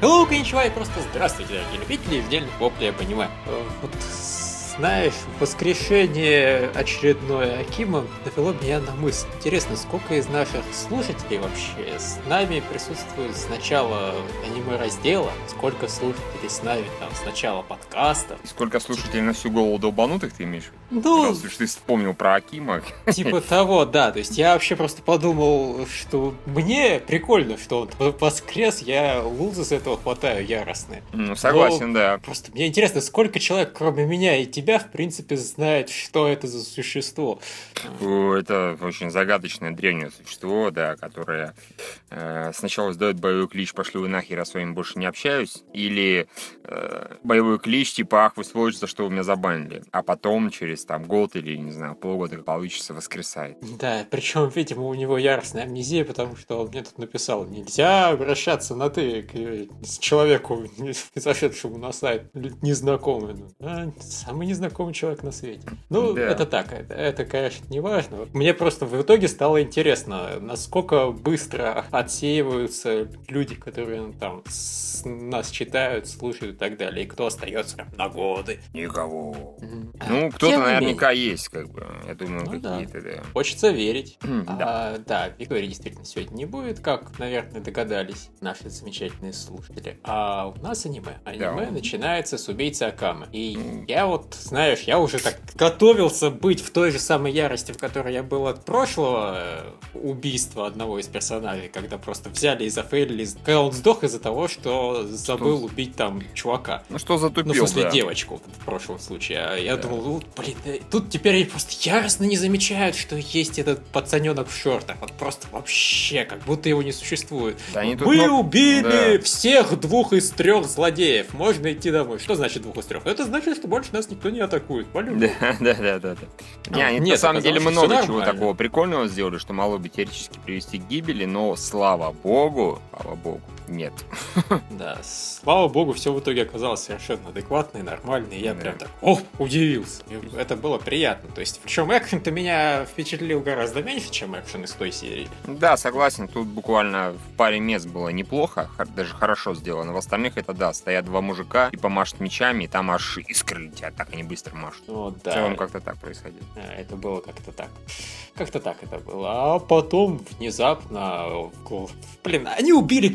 Hello, коничева, и просто здравствуйте, дорогие любители издельных воплей, я понимаю. Э, Вот знаешь, воскрешение очередное Акима навело меня на мысль. Интересно, сколько из наших слушателей вообще с нами присутствует с начала аниме-раздела, сколько слушателей с нами там с начала подкастов. Сколько слушателей на всю голову долбанутых ты имеешь? Ну, Раз уж ты вспомнил про Акима. Типа того, да. То есть я вообще просто подумал, что мне прикольно, что он воскрес, я лузы с этого хватаю яростные. Ну, согласен, да. Просто мне интересно, сколько человек, кроме меня и тебя, в принципе, знает, что это за существо. Это очень загадочное древнее существо, да, которое э, сначала сдает боевой клич «пошли вы нахер, я с вами больше не общаюсь», или э, боевой клич типа «ах, вы сволочь, за что вы меня забанили», а потом через там год или, не знаю, полгода получится воскресает. Да, причем, видимо, у него яростная амнезия, потому что он мне тут написал, нельзя обращаться на «ты» к э, с человеку, не зашедшему на сайт, незнакомому. А, самый незнакомый человек на свете. Ну, Да. это так, это, это, конечно, не важно. Мне просто в итоге стало интересно, насколько быстро отсеиваются люди, которые ну, там с- нас читают, слушают и так далее, и кто остается на годы. Никого. Ну, кто-то Наверняка есть, как бы. Я думаю, Ну да. какие-то, да. Хочется верить. М, Да. А, да, Виктории действительно сегодня не будет, как, наверное, догадались наши замечательные слушатели. А у нас аниме. Аниме Да. начинается с убийцы Акамы. И я вот, знаешь, я уже так готовился быть в той же самой ярости, в которой я был от прошлого э, убийства одного из персонажей, когда просто взяли и зафейлили, когда он сдох из-за того, что забыл убить там чувака. Ну, что затупил, Ну, в смысле, да. девочку в прошлом случае. А я Да. думал, ну, блин, тут теперь они просто яростно не замечают, что есть этот пацаненок в шортах. Вот просто вообще, как будто его не существует. Да они тут Мы много- убили да. всех двух из трех злодеев. Можно идти домой. Что значит двух из трех? Это значит, что больше нас никто не атакует. По-любому. Да, да, да, да, да. Не, А, они нет, на самом деле много чего такого прикольного сделали, что могло бы теоретически привести к гибели, но слава богу, слава богу, нет. Да, слава богу, все в итоге оказалось совершенно адекватно и нормально, и я прям так, о, удивился. Это было приятно. То есть, причем экшен-то меня впечатлил гораздо меньше, чем экшен из той серии. Да, согласен, тут буквально в паре мест было неплохо, даже хорошо сделано. В остальных это да, стоят два мужика и помашут мечами, и там аж искры летят, так они быстро машут. В да. целом как-то так происходило. А, Это было как-то так. Как-то так это было. А потом внезапно... Блин, они убили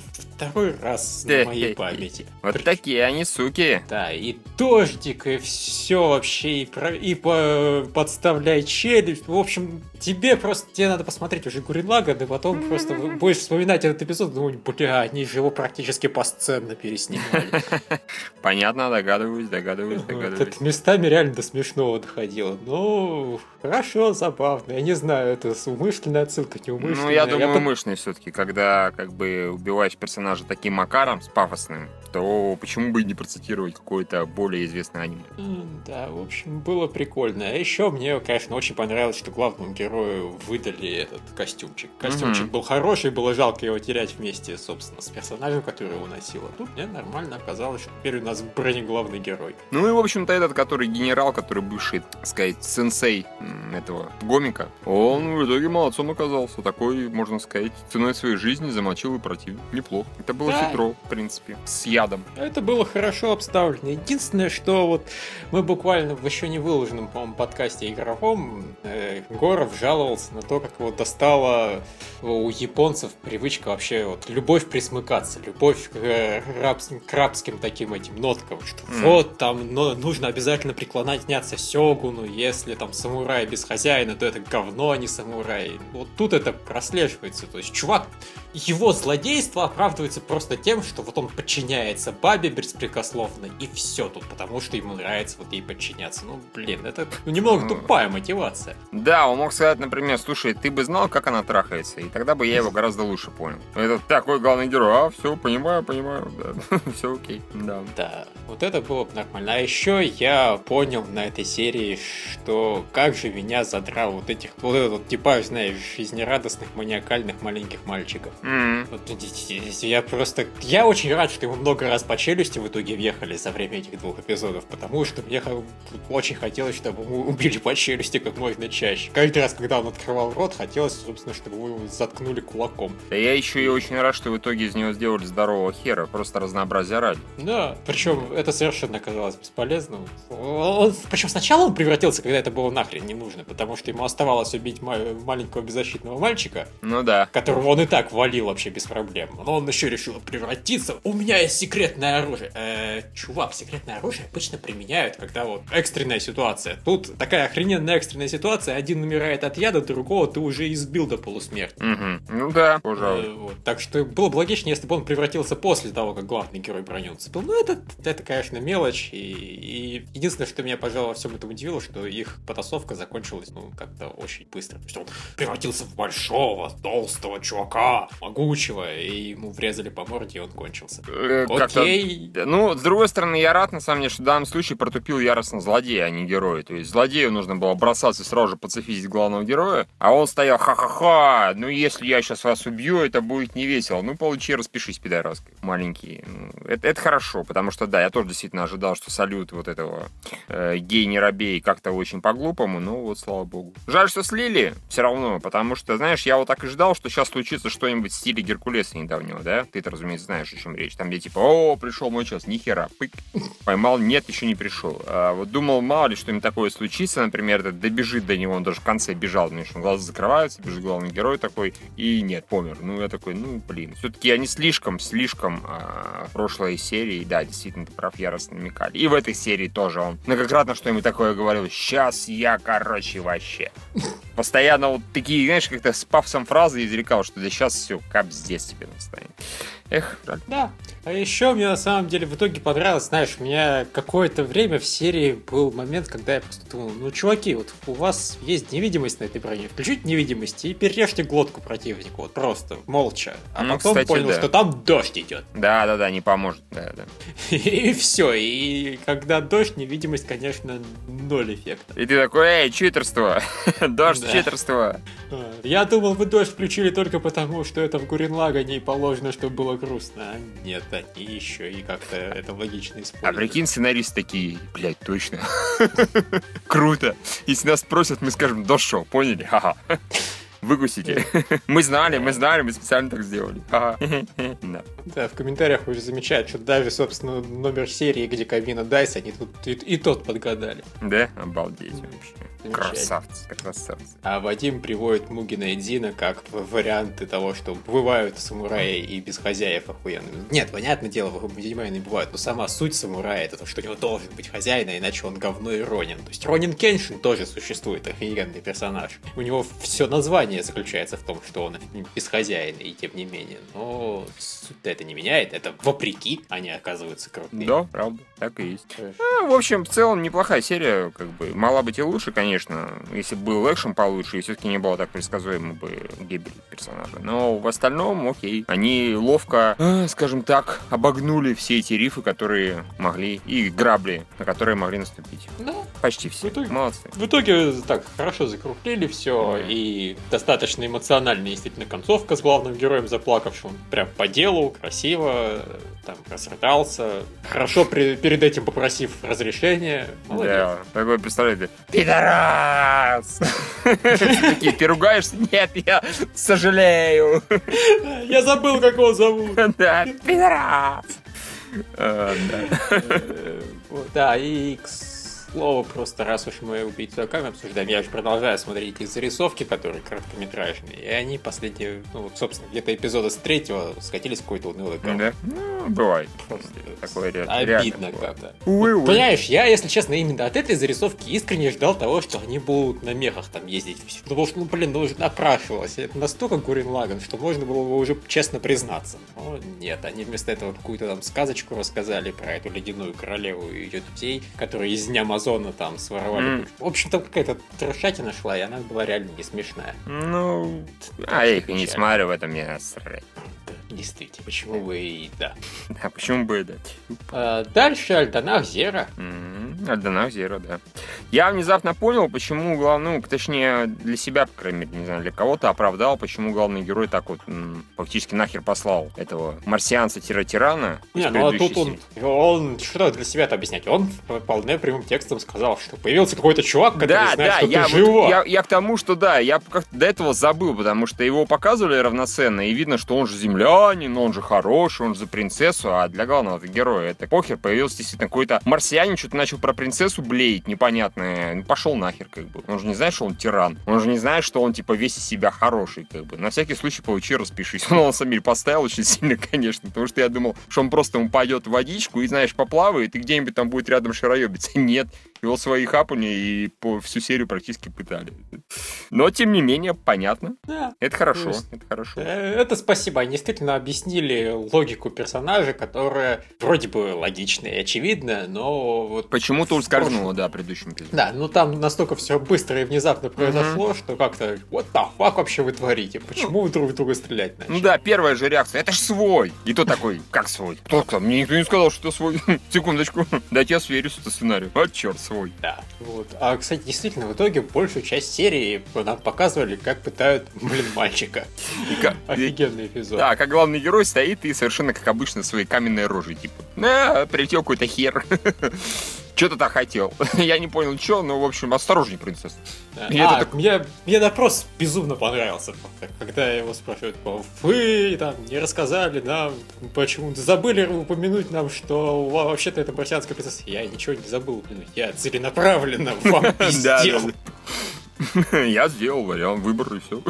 Камину. Второй раз на моей памяти. Вот такие они, суки. Да, и дождик, и все вообще, и, про- и по- подставляй челюсть. В общем, тебе просто, тебе надо посмотреть уже Гурилага, да потом просто будешь вспоминать этот эпизод, думать, бля, они же его практически посценно переснимали. Понятно, догадываюсь, догадываюсь, догадываюсь. Местами реально до смешного доходило. Ну, хорошо, забавно. Я не знаю, это умышленная отсылка, неумышленная. Ну, я думаю, умышленный все-таки, когда как бы убиваешь персонажа таким макаром, с пафосным, то почему бы и не процитировать какое-то более известное аниме? Да, в общем, было прикольно. А еще мне, конечно, очень понравилось, что главному герою выдали этот костюмчик. Костюмчик Мгм. был хороший, было жалко его терять вместе, собственно, с персонажем, который его носил. А тут мне нормально оказалось, что теперь у нас бронеглавный герой. Ну и, в общем-то, этот, который генерал, который бывший, так сказать, сенсей этого гомика, он в итоге молодцом оказался. Такой, можно сказать, ценой своей жизни замочил и противник. Неплохо. Это было Да. хитро, в принципе. С ядом. Это было хорошо обставлено. Единственное, что вот мы буквально в еще не выложенном, по-моему, подкасте игровом э, Горов жаловался на то, как его достала у японцев привычка вообще вот любовь присмыкаться, любовь к, э, рабским, к рабским таким этим ноткам, что Мгм. вот там но, нужно обязательно преклоняться сёгуну, если там самурай без хозяина, то это говно, а не самурай. Вот тут это прослеживается. То есть чувак его злодейство оправдывается просто тем, что вот он подчиняется бабе беспрекословно, и все тут, потому что ему нравится вот ей подчиняться. Ну, блин, это ну, немного тупая мотивация. Да, он мог сказать, например, слушай, ты бы знал, как она трахается, и тогда бы я его гораздо лучше понял. Это такой главный герой, а, все, понимаю, понимаю, да, все окей, да. Да, вот это было бы нормально. А еще я понял на этой серии, что как же меня задрал вот этих, вот этот вот типаж, знаешь, жизнерадостных, маниакальных маленьких мальчиков. М, Вот Я просто... Я очень рад, что ему много раз по челюсти в итоге въехали за время этих двух эпизодов, потому что мне очень хотелось, чтобы ему убили по челюсти как можно чаще. Каждый раз, когда он открывал рот, хотелось, собственно, чтобы его заткнули кулаком. Да я еще и очень рад, что в итоге из него сделали здорового хера, просто разнообразие ради. Да, причем это совершенно оказалось бесполезным. Он, причем сначала он превратился, когда это было нахрен не нужно, потому что ему оставалось убить маленького беззащитного мальчика. Ну да. Которого он и так валил вообще без проблем. Но он еще решил превратиться. У меня есть секретное оружие. Э, чувак, секретное оружие обычно применяют, когда вот экстренная ситуация. Тут такая охрененная экстренная ситуация. Один умирает от яда, другого ты уже избил до полусмерти. Угу. Ну да, пожалуй. Э, вот. Так что было бы логичнее, если бы он превратился после того, как главный герой броню цепил. Ну это, это конечно, мелочь. И, и единственное, что меня, пожалуй, во всем этом удивило, что их потасовка закончилась, ну, как-то очень быстро. Что он превратился в большого, толстого чувака, могучего, и ему врезали по морде, и он кончился. Э, Окей. Ну, с другой стороны, я рад, на самом деле, что в данном случае протупил яростно злодея, а не героя. То есть злодею нужно было бросаться и сразу же пацифистить главного героя, а он стоял ха-ха-ха, ну если я сейчас вас убью, это будет не весело. Ну, получи, распишись, пидораска, маленький. Ну, это, это хорошо, потому что, да, я тоже действительно ожидал, что салют вот этого э, гей-неробей как-то очень по-глупому, ну вот, слава богу. Жаль, что слили, все равно, потому что, знаешь, я вот так и ждал, что сейчас случится что-нибудь в стиле Геркулеса недавнего, да? Ты-то, разумеется, знаешь, о чем речь. Там, где типа, о, пришел мой час, нихера, пык, поймал, нет, еще не пришел. А вот думал, мало ли что-нибудь такое случится, например, это добежит до него, он даже в конце бежал, потому что глаза закрываются, бежит главный герой такой, и нет, помер. Ну, я такой, ну, блин, все-таки они слишком, слишком а, прошлой серии, да, действительно, ты прав, яростно намекали. И в этой серии тоже он многократно что-нибудь такое говорил, сейчас я, короче, вообще. Постоянно вот такие, знаешь, как-то с пафосом фразы изрекал, что да сейчас все, как здесь тебе настанет. Эх, жаль. Да. А еще мне на самом деле в итоге понравилось, знаешь, у меня какое-то время в серии был момент, когда я просто думал, ну, чуваки, вот у вас есть невидимость на этой броне, включите невидимость и перережьте глотку противнику, вот просто, молча. А ну, потом кстати, понял, да. что там дождь идет. Да-да-да, не поможет, да-да. И все, и когда дождь, невидимость, конечно, ноль эффекта. И ты такой, эй, читерство, дождь, читерство. Я думал, вы дождь включили только потому, что это в Гуренлагане и положено, чтобы было грустно. А нет, они еще и как-то это логично используют. А прикинь, сценаристы такие, блядь, точно. Круто. Если нас спросят, мы скажем, да шо, поняли? Ха-ха. Выкусите. Мы знали, мы знали, мы специально так сделали. да. Да, в комментариях уже замечают, что даже, собственно, номер серии, где кабина Дайс, они тут и, и тот подгадали. Да? Обалдеть вообще. Красавцы, красавцы. А Вадим приводит Мугина и Дина как варианты того, что бывают самураи и без хозяев охуенными. Нет, понятное дело, видимо, не бывают, но сама суть самурая это то, что у него должен быть хозяин, а иначе он говно и Ронин. То есть Ронин Кеншин тоже существует, охуенный персонаж. У него все название заключается в том, что он без хозяина, и тем не менее. Но суть-то это не меняет, это вопреки они оказываются крутыми. Да, правда, так и есть. А, в общем, в целом неплохая серия, как бы, могла быть и лучше, конечно, если бы был экшен получше, и все-таки не было так предсказуемо бы гибель персонажа. Но в остальном, окей. Они ловко, э, скажем так, обогнули все эти рифы, которые могли, и грабли, на которые могли наступить. Да. Почти все. В итоге, Молодцы. В итоге так хорошо закруглили все, да. и достаточно эмоциональная действительно концовка с главным героем заплакавшим. Прям по делу, красиво, там разрыдался. Хорошо при, перед этим попросив разрешения. Молодец. Да, такой представляете, пидора! раз. Такие, ты ругаешься? Нет, я сожалею. Я забыл, как его зовут. Да, пидорас. А, да, и слово, просто раз уж мы убийцу Аками обсуждаем, я же продолжаю смотреть их зарисовки, которые короткометражные, и они последние, ну, вот, собственно, где-то эпизода с третьего скатились в какой-то унылый ком. Да? Ну, бывает. Просто Такое обидно как-то. Вот, понимаешь, я, если честно, именно от этой зарисовки искренне ждал того, что они будут на мехах там ездить. Потому что, ну, блин, ну, уже напрашивалось. Это настолько Гурин Лаган, что можно было бы уже честно признаться. Но нет, они вместо этого какую-то там сказочку рассказали про эту ледяную королеву и ее детей, которые из дня Амазона там своровали. Mm. В общем, там какая-то трешатина шла, и она была реально не смешная. Ну, а я их и не смотрю, в этом мне насрать. Действительно, почему бы и да. Да, почему бы и да. А, дальше Альтанах Зера. Mm-hmm. Зера, да. Я внезапно понял, почему главный, ну, точнее, для себя, по крайней мере, не знаю, для кого-то оправдал, почему главный герой так вот м, фактически нахер послал этого марсианца-тирана. Не, ну а тут он, он что для себя-то объяснять? Он вполне прямым текстом сказал, что появился какой-то чувак, который да, знает, да, что я, ты живой. вот, я, я к тому, что да, я как-то до этого забыл, потому что его показывали равноценно, и видно, что он же землянин, он же хороший, он же за принцессу, а для главного героя это похер, появился действительно какой-то марсианин, что-то начал про принцессу блеять непонятное, ну, пошел нахер, как бы. Он же не знает, что он тиран, он же не знает, что он, типа, весь из себя хороший, как бы. На всякий случай получи, распишись. Он, деле, поставил очень сильно, конечно, потому что я думал, что он просто упадет в водичку и, знаешь, поплавает, и где-нибудь там будет рядом шароебиться. Нет, его свои хапали и по всю серию практически пытали. Но, тем не менее, понятно. Да. Это хорошо, есть- это хорошо. Э, Это спасибо. Они действительно объяснили логику персонажа, которая вроде бы логичная и очевидная, но вот Почему-то ускользнуло, да, предыдущим эпизодом. Да, ну там настолько все быстро и внезапно произошло, что как-то what the fuck вообще вы творите? Почему вы друг в друга стрелять начали? Ну да, первая же реакция, это ж свой. И то такой, как свой? Кто сказал? Мне никто не сказал, что это свой. Секундочку. Дайте я сверюсь с сценарию. А, черт, свой. Да, вот. А, кстати, действительно, в итоге большую часть серии нам показывали, как пытают, блин, мальчика. Как- Офигенный эпизод. Да, как главный герой стоит и совершенно как обычно своей каменной рожей, типа, на, прилетел какой-то хер. Что-то так хотел. Я не понял, что, но, в общем, осторожней, принцесса. И А, так- мне, мне допрос безумно понравился, когда его спрашивают, типа, вы там не рассказали нам, почему забыли упомянуть нам, что вообще-то это марсианская принцесса. Я ничего не забыл упомянуть, я целенаправленно вам пиздел. Я сделал вариант, выбор и все.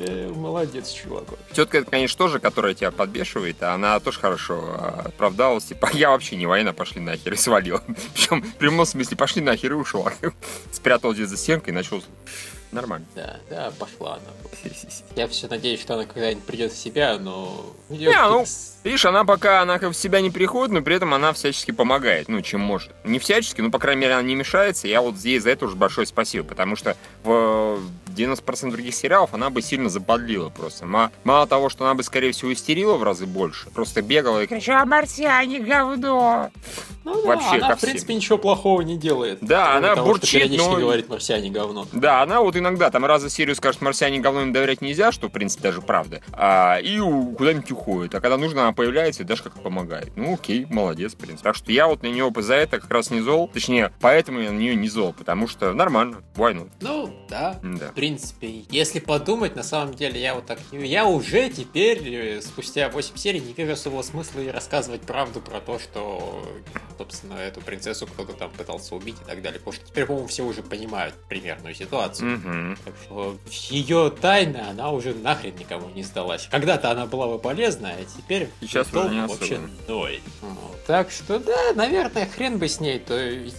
Э, Молодец, чувак. Тетка, это, конечно, тоже, которая тебя подбешивает, а она тоже хорошо а, оправдалась. Типа, я вообще не воина, пошли нахер, и свалила. Причем в прямом смысле пошли нахер и ушла. Спрятал здесь за стенкой и начал... Нормально. Да, да, пошла она. Я все надеюсь, что она когда-нибудь придет в себя, но... Не, ну, Видишь, она пока она как в себя не приходит, но при этом она всячески помогает, ну, чем может. Не всячески, но, по крайней мере, она не мешается. Я вот здесь за это уже большое спасибо, потому что в 90% других сериалов она бы сильно заподлила просто. Ма- Мало того, что она бы, скорее всего, истерила в разы больше, просто бегала и кричала «Марсиане, говно!» Ну да, Вообще, она, в принципе, ничего плохого не делает. Да, она того, что бурчит, периодически но- говорит марсиане говно. Да, она вот иногда там раз за серию скажет, марсиане говно им доверять нельзя, что, в принципе, даже правда, а, и куда-нибудь уходит. А когда нужно, она появляется и даже как-то помогает. Ну, окей, молодец, в принципе. Так что я вот на нее за это как раз не зол. Точнее, поэтому я на нее не зол, потому что нормально, войну. Ну, да. Да. В принципе, если подумать, на самом деле, я вот так... Я уже теперь, э, спустя 8 серий, не вижу особого смысла и рассказывать правду про то, что, собственно, эту принцессу кто-то там пытался убить и так далее. Потому что теперь, по-моему, все уже понимают примерную ситуацию. Мгм. Так что ее тайна, она уже нахрен никому не сдалась. Когда-то она была бы полезна, а теперь Сейчас уже толку не вообще особо. Вот. Так что да, наверное, хрен бы с ней. То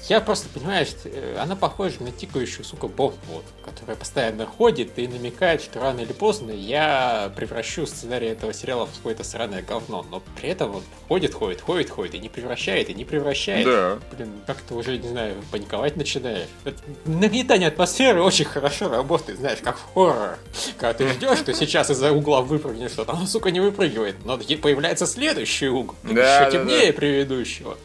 я просто понимаю, что э, она похожа на тикающую, сука, бомбу, вот, которая постоянно ходит и намекает, что рано или поздно я превращу сценарий этого сериала в какое-то сраное говно. Но при этом вот ходит, ходит, ходит, ходит, и не превращает, и не превращает. Да. Блин, как-то уже, не знаю, паниковать начинаешь. Это нагнетание атмосферы очень хорошо работает, знаешь, как в хоррор. Когда ты ждешь, что сейчас из-за угла выпрыгнет что-то, оно, сука, не выпрыгивает. Но ей появляется следующий угол, Да, еще да, темнее предыдущего.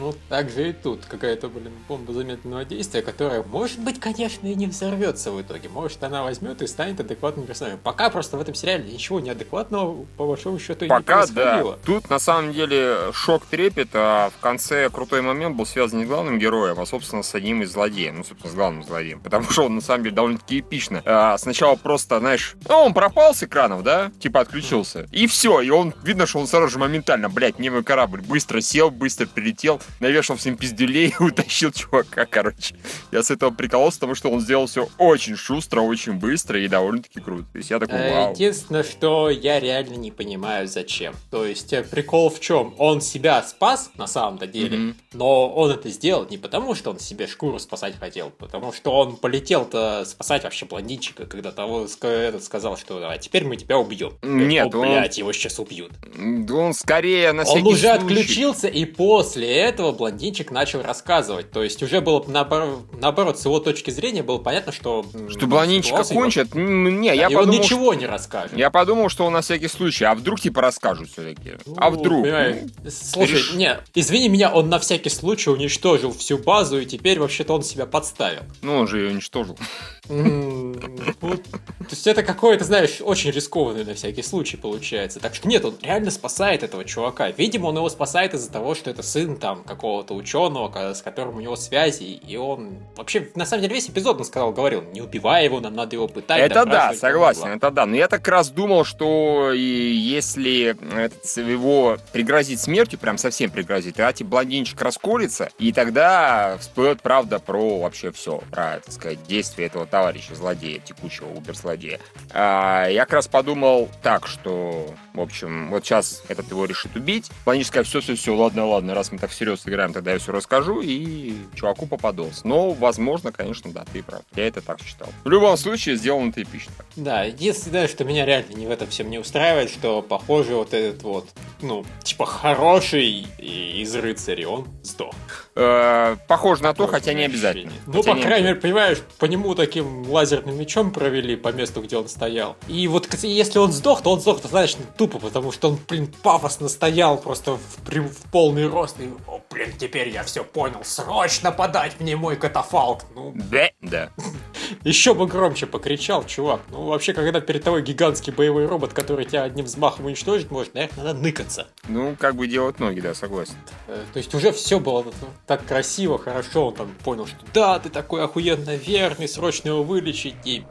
Ну, так же и тут. Какая-то, блин, бомба замедленного действия, которая, может быть, конечно, и не взорвется в итоге. Может, она возьмет и станет адекватным персонажем. Пока просто в этом сериале ничего неадекватного, по большому счету, и не Пока, да. происходило. Тут, на самом деле, шок трепет, а в конце крутой момент был связан не с главным героем, а, собственно, с одним из злодеев. Ну, собственно, с главным злодеем. Потому что он, на самом деле, довольно-таки эпично. А, сначала просто, знаешь, ну, он пропал с экранов, да? Типа отключился. И все. И он, видно, что он сразу же моментально, блядь, не мой корабль. Быстро сел, быстро прилетел, навешал всем пиздюлей и утащил чувака, короче. Я с этого прикололся, потому что он сделал все очень шустро, очень быстро и довольно-таки круто. То есть я такой, вау. Единственное, что я реально не понимаю, зачем. То есть э, прикол в чем? Он себя спас на самом-то деле, Мгм. но он это сделал не потому, что он себе шкуру спасать хотел, потому что он полетел-то спасать вообще блондинчика, когда того этот сказал, что а теперь мы тебя убьем. Нет, О, он- блядь, его сейчас убьют. Да он скорее на всякий Он уже случай. отключился, и после этого блондинчик начал рассказывать. То есть уже было наоборот, наоборот с его точки зрения было понятно, что... Что блондинчика кончат? Не, я и подумал, он ничего что... не расскажет. Я подумал, что он на всякий случай. А вдруг типа расскажут все-таки? Ну, а вдруг? Ну, Слушай, переш... не, извини меня, он на всякий случай уничтожил всю базу, и теперь вообще-то он себя подставил. Ну, он же ее уничтожил. То есть это какое-то, знаешь, очень рискованное на всякий случай получается. Так что нет, он реально спасает этого чувака. Видимо, он его спасает из-за того, что это сын там какого-то ученого, с которым у него связи, и он... Вообще, на самом деле, весь эпизод он сказал, говорил, не убивай его, нам надо его пытать. Это да, согласен, это да. Но я так раз думал, что если его пригрозить смертью, прям совсем пригрозить, а типа блондинчик расколется, и тогда всплывет правда про вообще все, про, так сказать, действие этого товарища, злодея, текущего убер-злодея. А, я как раз подумал так, что, в общем, вот сейчас этот его решит убить. Сказать, все-все-все, ладно-ладно, раз мы так всерьез играем, тогда я все расскажу, и чуваку попадался. Но, возможно, конечно, да, ты прав. Я это так считал. В любом случае, сделано это эпично. Да, единственное, что меня реально не в этом всем не устраивает, что, похоже, вот этот вот, ну, типа, хороший из рыцарей, он сдох. Э, похоже на то, хотя не обязательно. Ну, по крайней мере, понимаешь, по нему таким лазерным мечом провели по месту, где он стоял. И вот если он сдох, то он сдох достаточно тупо, потому что он, блин, пафосно стоял просто в, в полный рост. И, о, блин, теперь я все понял. Срочно подать мне мой катафалк. Ну, да, да. Еще бы громче покричал, чувак. Ну, вообще, когда перед тобой гигантский боевой робот, который тебя одним взмахом уничтожить может, наверное, надо ныкаться. Ну, как бы делать ноги, да, согласен. Э, то есть уже все было так красиво, хорошо. Он там понял, что да, ты такой охуенно верный, срочно его вылечить и...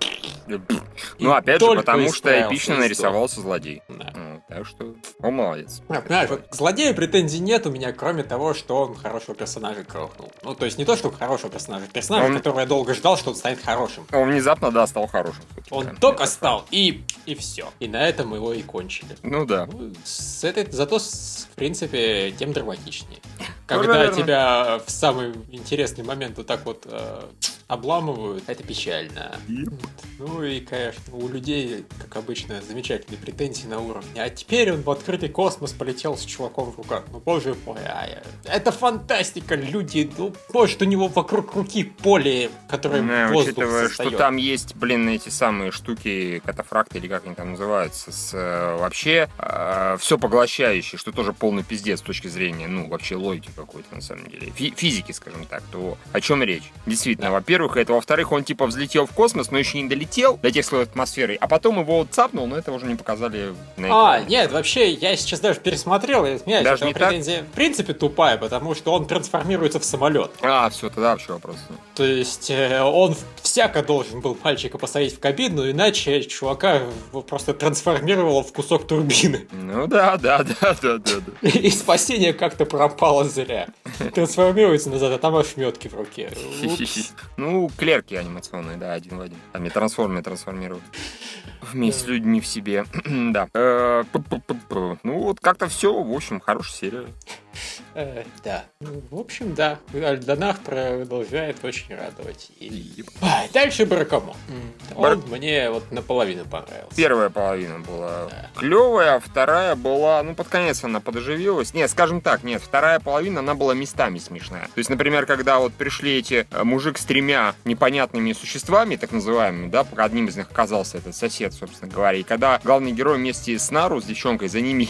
Ну, опять же, потому что эпично нарисовался злодей. Да. Ну, так что он молодец. А, вот к злодею претензий нет у меня, кроме того, что он хорошего персонажа крохнул. Ну, то есть не то, что хорошего персонажа, он... которого я долго ждал, что он станет хорошим. Он внезапно, да, стал хорошим. Он только стал, и, и все. И на этом его и кончили. Ну да. Ну, с этой, зато, в принципе, тем драматичнее. Когда тебя в самый интересный момент вот так вот э, обламывают, это печально. Yep. Ну и, конечно, у людей, как обычно, замечательные претензии на уровне. А теперь он в открытый космос полетел с чуваком в руках. Ну, боже мой, а, это фантастика, люди. Ну, может, у него вокруг руки поле, которое ну, воздух учитывая, создает. что там есть, блин, эти самые штуки, катафракты или как они там называются, с э, вообще э, все поглощающее, что тоже полный пиздец с точки зрения, ну, вообще логики какой-то, на самом деле. Фи физики, скажем так, то о чем речь? Действительно, да. во-первых, это, во-вторых, он типа взлетел в космос, но еще не долетел до тех слоев атмосферы, а потом его цапнул, но это уже не показали на экране. А, нет, вообще, я сейчас даже пересмотрел, и меня даже не претензия так? в принципе тупая, потому что он трансформируется в самолет. А, все, тогда вообще вопрос. То есть э, он всяко должен был мальчика посадить в кабину, иначе чувака просто трансформировало в кусок турбины. Ну да, да, да, да, да. да. И спасение как-то пропало зря. Трансформируется назад, а там ошметки в руке. Ну, клерки анимационные, да, один в один. Там и трансформеры трансформируют. Вместе с людьми в себе. да. Э, ну, вот как-то все. В общем, хорошая серия. Э, да. Ну, в общем, да. Альдонах продолжает очень радовать. И... А, дальше Баракамо. Он мне вот наполовину понравился. Первая половина была да. клевая, а вторая была, ну, под конец она подоживилась. Нет, скажем так, нет, вторая половина, она была местами смешная. То есть, например, когда вот пришли эти э, мужик с тремя непонятными существами, так называемыми, да, одним из них оказался этот сосед, собственно говоря, и когда главный герой вместе с Нару, с девчонкой, за ними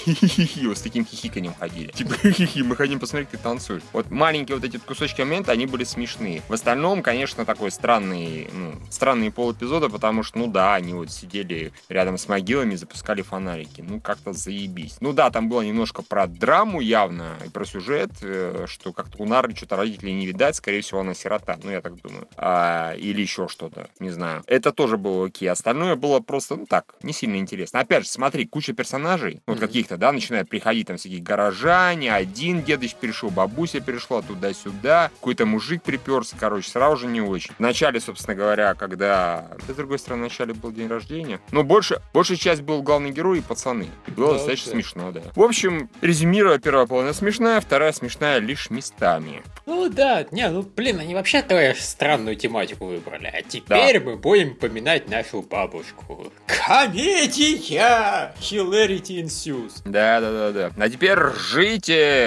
с таким хихиканьем ходили. Типа хи-хи, мы хотим посмотреть, как ты танцуешь. Вот маленькие вот эти кусочки момента, они были смешные. В остальном, конечно, такой странный, ну, странные полэпизоды, потому что, ну да, они вот сидели рядом с могилами, запускали фонарики. Ну, как-то заебись. Ну да, там было немножко про драму явно, и про сюжет, э, что как-то у Нары что-то родителей не видать, скорее всего, она сирота, ну, я так думаю. А, или еще что-то, не знаю. Это тоже было окей. Остальное было просто, ну, так, не сильно интересно. Опять же, смотри, куча персонажей, вот mm-hmm. каких-то, да, начинают приходить там всякие горожане, один дедыч перешел, бабуся перешла туда-сюда, какой-то мужик приперся, короче, сразу же не очень. В начале, собственно говоря, когда... С другой стороны, в начале был день рождения. Но больше, большая часть был главный герой и пацаны. И было да, достаточно да. смешно, да. В общем, резюмируя, первая половина смешная, вторая смешная лишь местами. Ну да, не, ну блин, они вообще твою странную тематику выбрали. А теперь да. мы будем поминать нашу бабушку. Комедия! Hilarity ensues. Да, да, да, да. А теперь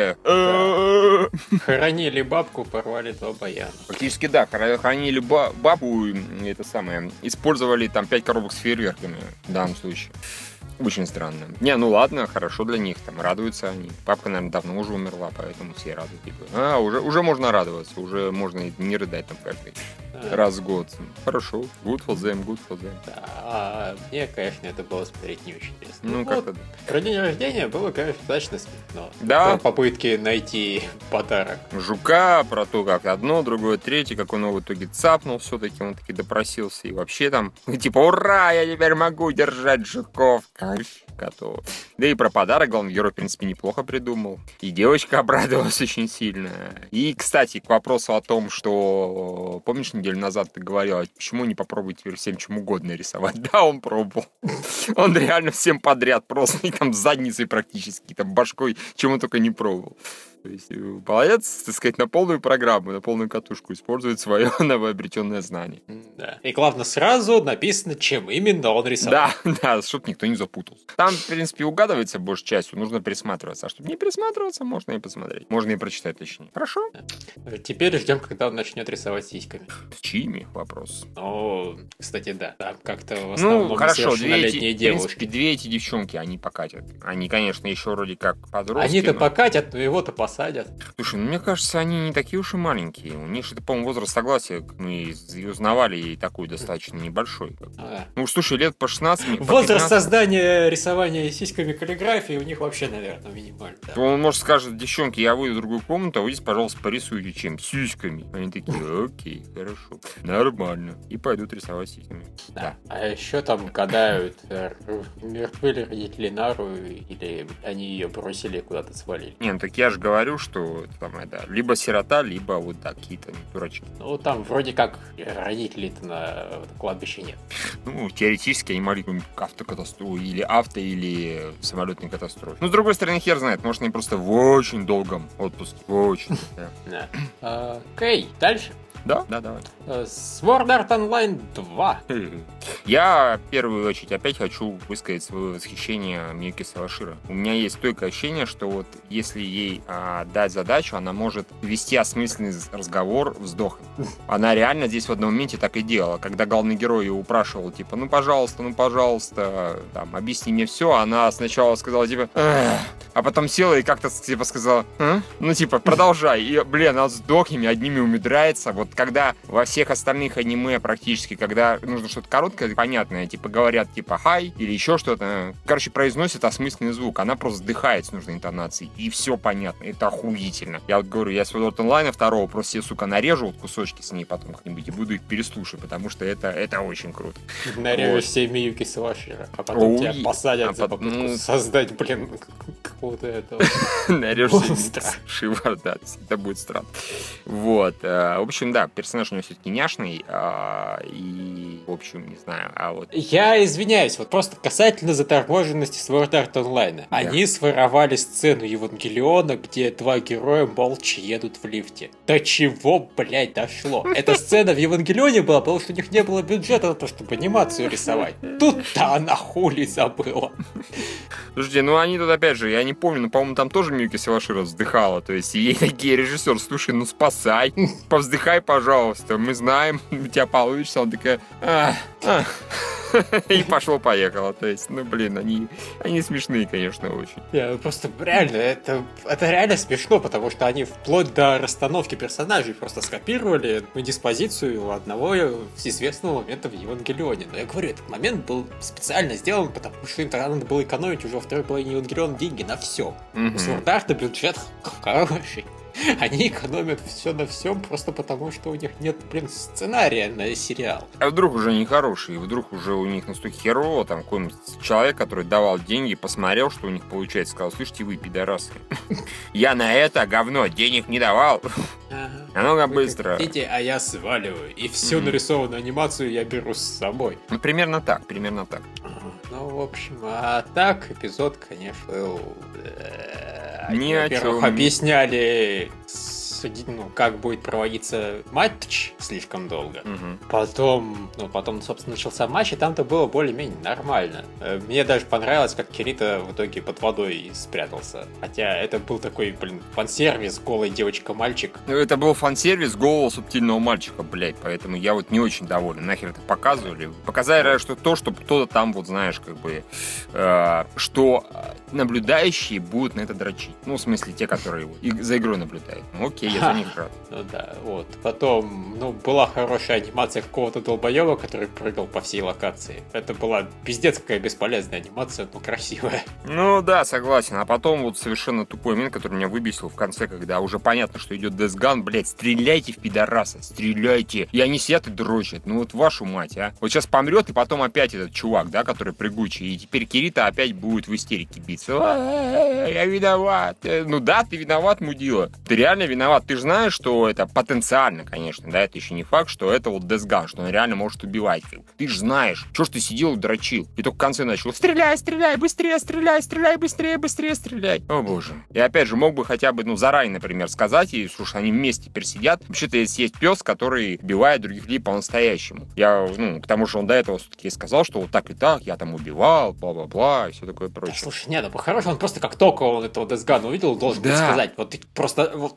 ржите! Да. Хоронили бабку, порвали два баяна. Фактически, да, хранили бабу, это самое, использовали там пять коробок с фейерверками в данном случае. Очень странно. Не, ну ладно, хорошо для них, там радуются они. Папка, наверное, давно уже умерла, поэтому все радуют. Типа, а, уже, уже можно радоваться, уже можно не рыдать там каждый раз в год. Хорошо, good for them, good for them. Да, а мне, конечно, это было смотреть не очень интересно. Ну, ну как-то вот, Про день рождения было, конечно, достаточно смешно. Да. Про попытки найти подарок. Жука, про то, как одно, другое, третье, как он его в итоге цапнул все-таки, он таки допросился. И вообще там, типа, ура, я теперь могу держать жуков готов. Да и про подарок главный герой, в принципе, неплохо придумал. И девочка обрадовалась очень сильно. И, кстати, к вопросу о том, что, помнишь, неделю назад ты говорил, а почему не попробовать теперь всем чем угодно рисовать? Да, он пробовал. Он реально всем подряд просто, и там задницей практически, там башкой, чему только не пробовал. То есть э, молодец, так сказать, на полную программу, на полную катушку использует свое новообретенное знание. Да. И главное, сразу написано, чем именно он рисовал. Да, да, чтобы никто не запутался. Там, в принципе, угадывается большей частью, нужно присматриваться. А чтобы не присматриваться, можно и посмотреть. Можно и прочитать, точнее. Хорошо? Да. Теперь ждем, когда он начнет рисовать сиськами. С чьими? Вопрос. О, кстати, да. Там как-то в основном ну, хорошо, две эти, девушки. Принципе, две эти девчонки, они покатят. Они, конечно, еще вроде как подростки. Они-то но... покатят, но его-то посадят посадят. Слушай, ну мне кажется, они не такие уж и маленькие. У них это, по-моему, возраст согласия, мы узнавали, и такой достаточно небольшой. А. Ну, слушай, лет по 16 по Возраст создания рисования сиськами каллиграфии у них вообще, наверное, минимальный. Да. Он, может, скажет, девчонки, я выйду в другую комнату, а вы здесь, пожалуйста, порисуйте чем? Сиськами. Они такие, окей, хорошо, нормально. И пойдут рисовать сиськами. Да. А еще там гадают, мертвы ли родители Нару, или они ее бросили куда-то свалили. Не, ну так я же говорю, говорю, что там это либо сирота, либо вот какие-то дурачки. Ну, там вроде как родителей-то на кладбище нет. Ну, теоретически они могли какую-нибудь автокатастрофу или авто, или самолетной катастрофе. Ну, с другой стороны, хер знает, может, они просто в очень долгом отпуске. Очень. А, окей, дальше. Да, да, давай. Э, Sword Art Online 2. Я в первую очередь опять хочу высказать свое восхищение Миюки Савашира. У меня есть стойкое ощущение, что вот если ей а, дать задачу, она может вести осмысленный разговор вздохом. Она реально здесь в одном моменте так и делала. Когда главный герой ее упрашивал, типа, ну пожалуйста, ну пожалуйста, там, объясни мне все, она сначала сказала, типа, а потом села и как-то, типа, сказала, а? ну, типа, продолжай. И, блин, она вздохами одними умудряется. Вот когда во всех остальных аниме практически, когда нужно что-то короткое, понятное, типа говорят типа хай или еще что-то, короче, произносит осмысленный звук, она просто вздыхает с нужной интонацией, и все понятно, это охуительно. Я вот говорю, я с Sword онлайна второго просто себе, сука, нарежу вот кусочки с ней потом как-нибудь и буду их переслушивать, потому что это, это очень круто. Нарежешь вот. все Миюки Свашера, а потом Ой, тебя посадят а за попытку ну... создать, блин, какого-то этого. Нарежешь да, это будет странно. Вот, э, в общем, да, да, персонаж у него все-таки няшный, а, и, в общем, не знаю, а вот... Я извиняюсь, вот просто касательно заторможенности Sword Art Online. Да. Они своровали сцену Евангелиона, где два героя молча едут в лифте. До чего, блядь, дошло? Эта сцена в Евангелионе была, потому что у них не было бюджета на то, чтобы анимацию рисовать. Тут-то она хули забыла. Слушайте, ну они тут, опять же, я не помню, но, по-моему, там тоже Мьюки Савашира вздыхала. То есть ей такие режиссер, слушай, ну спасай, повздыхай, пожалуйста, мы знаем, у тебя получится. Он такая, а, а. и пошло-поехало. То есть, ну, блин, они, они смешные, конечно, очень. Я, просто реально, это, это реально смешно, потому что они вплоть до расстановки персонажей просто скопировали диспозицию одного известного момента в Евангелионе. Но я говорю, этот момент был специально сделан, потому что им тогда надо было экономить уже во второй половине Евангелиона деньги на все. Mm-hmm. У Свордарта бюджет хороший. Они экономят все на всем просто потому, что у них нет, блин, сценария на сериал. А вдруг уже не хороший, вдруг уже у них настолько херово, там какой-нибудь человек, который давал деньги, посмотрел, что у них получается, сказал, слышите, вы, пидорасы, я на это говно денег не давал. А ну-ка быстро. Хотите, а я сваливаю. И всю нарисованную анимацию я беру с собой. Ну, примерно так, примерно так. Ну, в общем, а так эпизод, конечно, ни о чем. объясняли обсудить, ну, как будет проводиться матч слишком долго. Мгм. Потом, ну, потом, собственно, начался матч, и там-то было более-менее нормально. Э, Мне даже понравилось, как Кирита в итоге под водой спрятался. Хотя это был такой, блин, фан-сервис, голая девочка-мальчик. Ну, Это был фан-сервис голого субтильного мальчика, блядь, поэтому я вот не очень доволен. Нахер это показывали? Показали что то, что кто-то там, вот знаешь, как бы, э, что э, наблюдающие будут на это дрочить. Ну, в смысле, те, которые за игрой наблюдают. Ну, окей, я за них рад. Ну да, вот. Потом, ну, была хорошая анимация какого-то долбоеба, который прыгал по всей локации. Это была пиздец какая бесполезная анимация, но красивая. Ну да, согласен. А потом вот совершенно тупой момент, который меня выбесил в конце, когда уже понятно, что идет Десган, блядь, стреляйте в пидораса, стреляйте. И они сидят и дрочат. Ну вот вашу мать, а. Вот сейчас помрет, и потом опять этот чувак, да, который прыгучий, и теперь Кирита опять будет в истерике биться. «А, Я виноват. Э, Ну да, ты виноват, мудила. Ты реально виноват. Ты же знаешь, что это потенциально, конечно, да, это еще не факт, что это вот Десган, что он реально может убивать. Ты же знаешь, что ж ты сидел и дрочил. И только в конце начал, стреляй, стреляй, быстрее, стреляй, стреляй, быстрее, быстрее, стреляй. О боже. И опять же, мог бы хотя бы, ну, заранее, например, сказать ей, слушай, они вместе теперь сидят. Вообще-то если есть пес, который убивает других людей по-настоящему. Я, ну, к тому же он до этого все-таки сказал, что вот так и так, я там убивал, бла-бла-бла, и все такое Да, прочее. слушай, нет, ну по-хорошему, он просто как только он этого Десгана увидел, должен был Да. сказать, вот ты просто вот,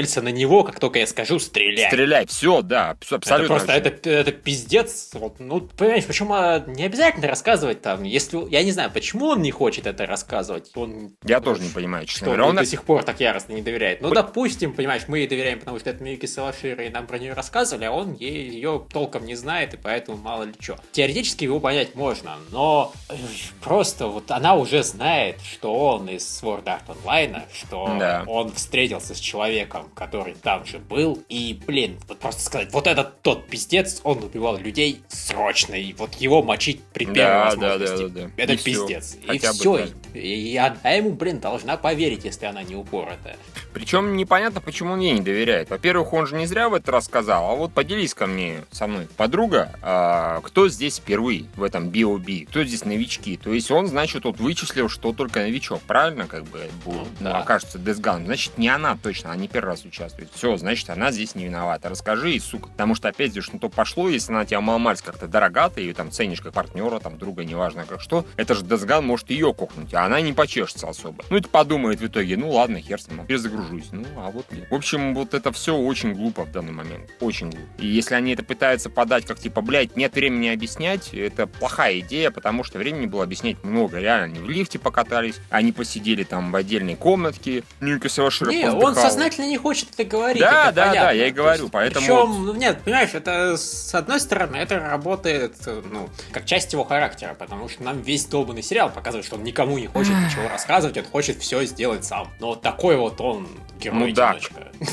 нацелься на него, как только я скажу, стреляй. Стреляй, все, да, абс- Это абсолютно. просто, вообще. это, это пиздец. Вот, ну, понимаешь, почему а, не обязательно рассказывать там, если, я не знаю, почему он не хочет это рассказывать. Он, Я тоже не понимаю, честно что он говоря. Он до сих пор так яростно не доверяет. Ну, Ой. допустим, понимаешь, мы ей доверяем, потому что это Миюки Савашира, и нам про нее рассказывали, а он ей ее толком не знает, и поэтому мало ли что. Теоретически его понять можно, но э, просто вот она уже знает, что он из Sword Art Online, что Да. он встретился с человеком, который там же был, и, блин, вот просто сказать, вот этот тот пиздец, он убивал людей срочно, и вот его мочить при первой Да, да, возможности. да, да, да. Это И пиздец. И Хотя бы все. так. И, и она ему, блин, должна поверить, если она не упоротая. Причем непонятно, почему он ей не доверяет. Во-первых, он же не зря в это рассказал, а вот поделись ко мне со мной, подруга, а, кто здесь впервые в этом B.O.B., кто здесь новички. То есть он, значит, вот вычислил, что только новичок, правильно, как бы, был, Ну, ну, да. окажется Десган. Значит, не она точно, она не первый раз участвует. Все, значит, она здесь не виновата. Расскажи сука, потому что, опять же, что то пошло, если она тебя маломальски как-то дорога, ты ее там ценишь как партнера, там, друга, неважно как что, это же Десган может ее кокнуть, а она не почешется особо. Ну, это подумает в итоге, ну ладно, хер с ним, перезагружусь. Ну, а вот нет. В общем, вот это все очень глупо в данный момент. Очень глупо. И если они это пытаются подать как типа, блядь, нет времени объяснять, это плохая идея, потому что времени было объяснять много. Реально, они в лифте покатались, они посидели там в отдельной комнатке. Нюка Савашира Не, он сознательно не хочет это говорить. Да, это да, понятно. да, я и говорю, есть, поэтому Причем, ну, нет, понимаешь, это с одной стороны, это работает, ну, как часть его характера, потому что нам весь долбанный сериал показывает, что он никому не хочет ничего рассказывать, он хочет все сделать сам. Но вот такой вот он герой-одиночка. Да.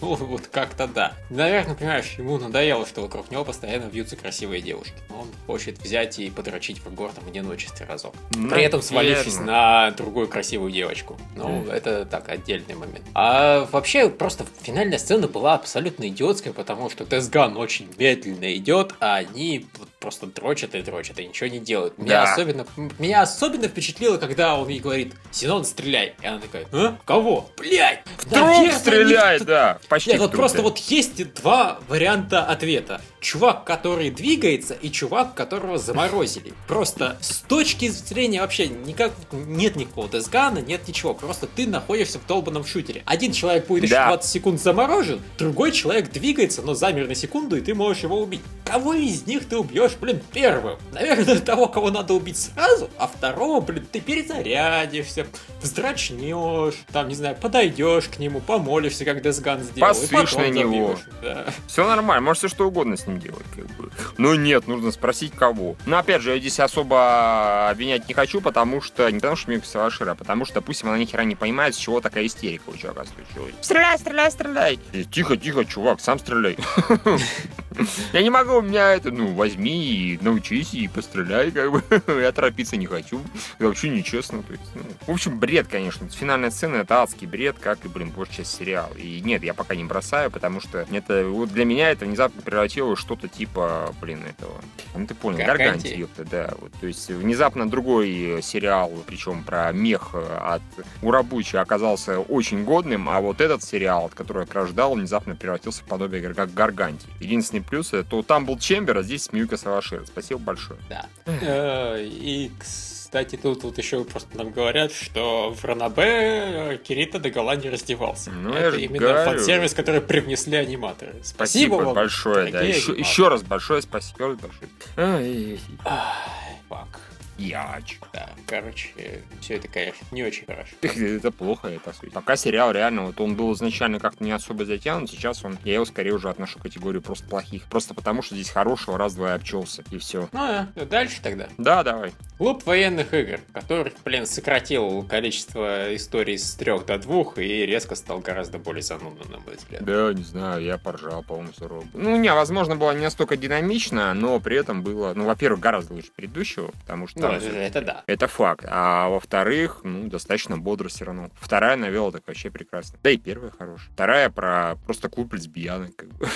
Ну, вот как-то да. Наверное, понимаешь, ему надоело, что вокруг него постоянно вьются красивые девушки. Он хочет взять и подрочить в гордом одиночестве разок. При этом свалившись на другую красивую девочку. Ну, это так, отдельный момент. А вообще, просто финальная сцена была абсолютно идиотская, потому что Тесган очень медленно идет, а они вот просто дрочат и дрочат, и ничего не делают. Меня, Да. особенно, меня особенно впечатлило, когда он ей говорит, Синон, стреляй. И она такая, а? Кого? Блядь! Труп наверное, стреляет, да. Почти в вот просто вот есть два варианта ответа. Чувак, который двигается, и чувак, которого заморозили. Просто с точки зрения вообще никак нет никакого десгана, нет ничего. Просто ты находишься в долбанном шутере. Один человек будет еще Да. 20 секунд заморожен, другой человек двигается, но замер на секунду, и ты можешь его убить. Кого из них ты убьешь, блин, первым? Наверное, того, кого надо убить сразу, а второго, блин, ты перезарядишься, вздрачнешь, там, не знаю, подойдешь к нему, помолишься, как Десган сделал, потом на него. Да. Все нормально, можешь все что угодно с ним делать, как бы. Но нет, нужно спросить кого. Но опять же, я здесь особо обвинять не хочу, потому что не потому что Мика Савашира, а потому что, допустим, она ни хера не понимает, с чего такая истерика у чувака случилась. Стреляй, стреляй, стреляй! И, тихо, тихо, чувак, сам стреляй. Я не могу, у меня это, ну, возьми и научись, и постреляй, как бы. Я торопиться не хочу. Это вообще нечестно. То есть, ну, в общем, бред, конечно. Финальная сцена — это адский бред, как и, блин, большая часть сериала. И нет, я пока не бросаю, потому что это, вот для меня это внезапно превратилось что-то типа, блин, этого... Ну, ты понял, Гаргантия, ёпта, да. Вот, то есть, внезапно другой сериал, причем про мех от Урабучи, оказался очень годным, а вот этот сериал, от которого я как раз ждал, внезапно превратился в подобие как Гаргантии. Единственный плюс, это там был Чембер, а здесь Миюка Савашира. Спасибо большое. Да. Э, и, кстати, тут вот еще просто нам говорят, что в Ранабе Кирита до гола не раздевался. Ну, Это я именно говорю. фан-сервис, который привнесли аниматоры. Спасибо, Спасибо вам, большое, да. Еще, еще раз большое спасибо. Еще раз большое. Ай, Ай, Фак. Яч. Да, короче, все это, конечно, не очень хорошо. Это плохо, это. Пока сериал реально, вот он был изначально как-то не особо затянут, сейчас он, я его скорее уже отношу к категории просто плохих. Просто потому, что здесь хорошего раз-два и обчелся, и все. Ну, а, дальше тогда. Да, давай. Клуб военных игр, который, блин, сократил количество историй с трех до двух и резко стал гораздо более занудным, на мой взгляд. Да, не знаю, я поржал, по-моему, сурово. Ну, не, возможно, было не настолько динамично, но при этом было, ну, во-первых, гораздо лучше предыдущего, потому что Ну, там это, да. Это факт. А во-вторых, ну, достаточно бодро все равно. Вторая новелла так вообще прекрасно. Да и первая хорошая. Вторая про просто клуб лесбиянок. Как бы.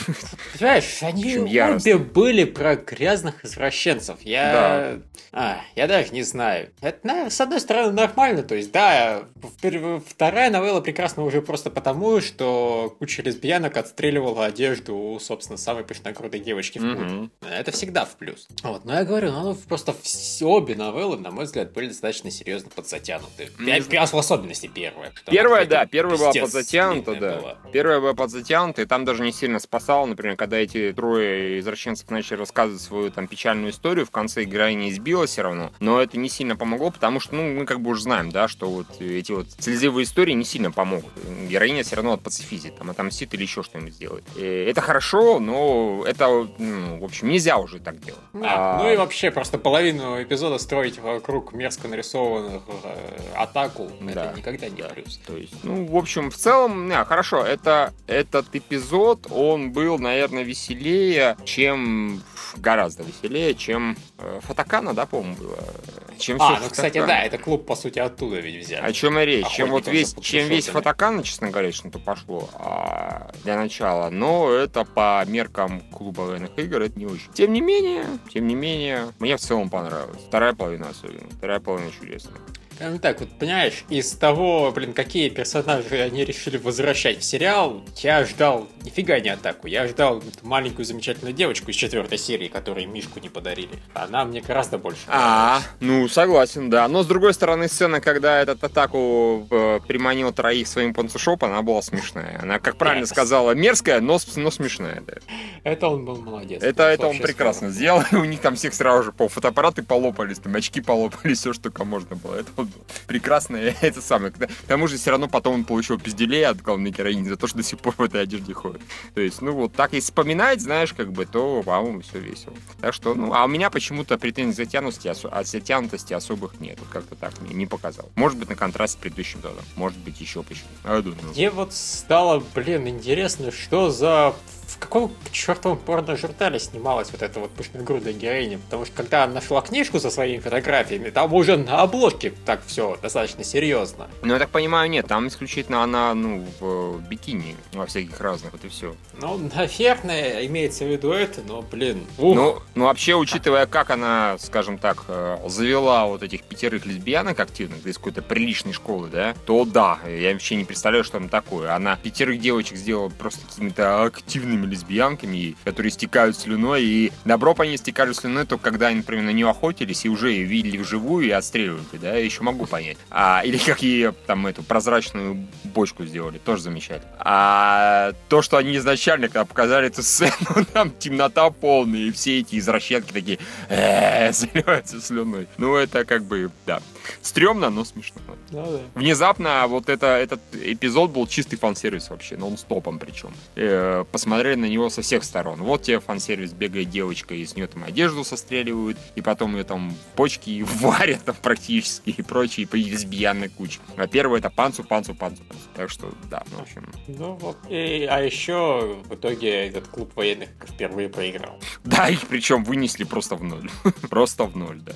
Понимаешь, они обе были про грязных извращенцев. Я... А, я даже не знаю. Это, с одной стороны, нормально. То есть, да, вторая новелла прекрасна уже просто потому, что куча лесбиянок отстреливала одежду у, собственно, самой пышногрудой девочки в клубе. Мгм. Это всегда в плюс. Вот, но я говорю, ну, просто все, обе новеллы, на мой взгляд, были достаточно серьезно подзатянуты. Пя- В особенности первая. Первая, да, первая была подзатянута, да. была. Первая была подзатянута, и там даже не сильно спасало, например, когда эти трое извращенцев начали рассказывать свою там печальную историю, в конце героиня избила все равно, но это не сильно помогло, потому что, ну, мы как бы уже знаем, да, что вот эти вот слезливые истории не сильно помогут. Героиня все равно отпацифизит, там, отомстит или еще что-нибудь сделает. И это хорошо, но это, ну, в общем, нельзя уже так делать. Да, А, Ну и вообще просто половину эпизода строить вокруг мерзко нарисованных э, атаку, Да, это никогда не да. плюс. То есть, ну, в общем, в целом, не, хорошо, это, этот эпизод, он был, наверное, веселее, чем гораздо веселее, чем э, Фотокана, да, по-моему, было? Чем А, ну, кстати, да, это клуб, по сути, оттуда ведь взяли. О чем и речь? Чем вот весь, чем весь. Фотокана, честно говоря, что-то пошло а, для начала. Но это по меркам клуба военных игр это не очень. Тем не менее, тем не менее, мне в целом понравилось. Вторая половина особенно. Вторая половина чудесная. Скажем так, вот понимаешь, из того, блин, какие персонажи они решили возвращать в сериал, я ждал нифига не атаку. Я ждал маленькую замечательную девочку из четвертой серии, которой Мишку не подарили. Она мне гораздо больше А, ну согласен, да. Но с другой стороны, сцена, когда этот атаку э, приманил троих своим панцушоп, она была смешная. Она, как правильно Yes. сказала, мерзкая, но, но смешная. Да. Это он был молодец. Это, это он прекрасно сделал. У них там всех сразу же по фотоаппараты полопались, там очки полопались, все, что только можно было. Это прекрасно, и это самое. К тому же все равно потом он получил пизделей от главной героини за то, что до сих пор в этой одежде ходит. То есть, ну вот так, если вспоминать, знаешь, как бы, то, по-моему, все весело. Так что, ну, а у меня почему-то претензий затянутости, от затянутости особых нет. Вот Как-то так мне не показал. Может быть, на контраст с предыдущим годом. Может быть, еще почему. Мне вот стало, блин, интересно, что за... В каком чертовом порно-журнале снималась вот эта вот пышногрудая героиня? Потому что когда она нашла книжку со своими фотографиями, там уже на обложке так все достаточно серьезно. Ну, я так понимаю, нет, там исключительно она, ну, в бикини во всяких разных, вот и все. Ну, наверное, имеется в виду это, но, блин, ух. Ну, ну, вообще, учитывая, как она, скажем так, э, завела вот этих пятерых лесбиянок активных из какой-то приличной школы, да, то да, я вообще не представляю, что там такое. Она пятерых девочек сделала просто какими-то активными лесбиянками, и- которые истекают слюной, и добро по ней истекали слюной только когда они, например, на нее охотились и уже ее видели вживую и отстреливали, да, еще могу понять. А, или как ее там эту прозрачную бочку сделали, тоже замечательно. А то, что они изначально, когда показали эту сцену, там темнота полная, и все эти извращенки такие «Э, заливаются слюной. Ну, это как бы, да. Стремно, но смешно. Ну да. Внезапно вот это, этот эпизод был чистый фан-сервис вообще, нон-стопом причем. Э, посмотрели на него со всех сторон. Вот тебе фан-сервис, бегает девочка, и с нее там одежду состреливают, и потом ее там в почки варят там практически, и прочие по лесбиянной куче. А первое это панцу, панцу, панцу, панцу. Так что, да, ну, в общем... Ну вот. И- а еще в итоге этот клуб военных впервые проиграл. Да, их причем вынесли просто в ноль. Просто в ноль, да.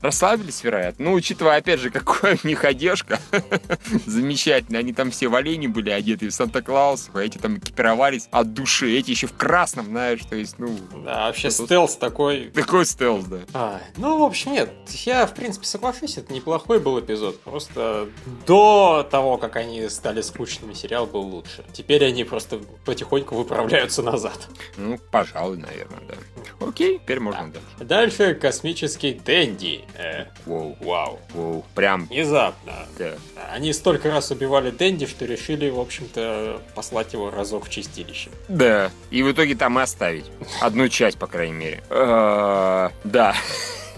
Расслабились, вероятно. Ну, учитывая, опять же, какая у них одежка. Замечательно. Они там все в олени были одеты, в Санта-Клаусов, а эти там экипировались от души. Эти еще в красном, знаешь, то есть, ну... Да, вообще стелс такой. Такой стелс, да. Ай, ну, в общем, нет, я, в принципе, соглашусь, это неплохой был эпизод. Просто до того, как они стали скучными, сериал был лучше. Теперь они просто потихоньку выправляются назад. Ну, пожалуй, наверное, да. Окей, теперь можно дальше. Дальше космический Дэнди. Э, Воу, вау. Воу, прям, Внезапно. да. Они столько раз убивали Дэнди, что решили, в общем-то, послать его разок в чистилище. Да, и в итоге там и оставить. Одну часть, по крайней мере. Э, Да.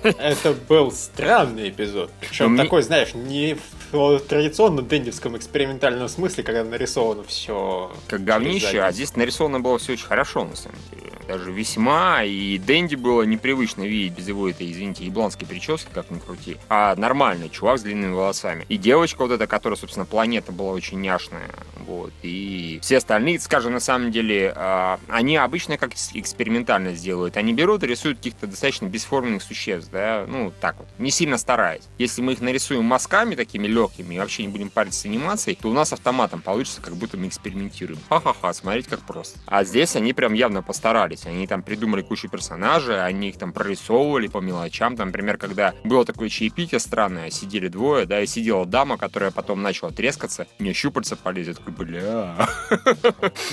Это был странный эпизод. Причем такой, знаешь, не в традиционном дэндивском экспериментальном смысле, когда нарисовано все. как говнище, а здесь нарисовано было все очень хорошо, на самом деле. Даже весьма, и Дэнди было непривычно видеть без его этой, извините, ебланской прически, как ни крути, а нормальный чувак с длинными волосами. И девочка вот эта, которая, собственно, планета была очень няшная, вот, и все остальные, скажем, на самом деле, а, они обычно как экспериментально сделают. Они берут и рисуют каких-то достаточно бесформенных существ, да, ну, так вот, не сильно стараясь. Если мы их нарисуем мазками такими легкими и вообще не будем париться с анимацией, то у нас автоматом получится, как будто мы экспериментируем. Ха-ха-ха, смотрите, как просто. А здесь они прям явно постарались. Они там придумали кучу персонажей, они их там прорисовывали по мелочам. Там, например, когда было такое чаепитие странное, сидели двое, да, и сидела дама, которая потом начала трескаться, мне щупальца полезет, такой, бля.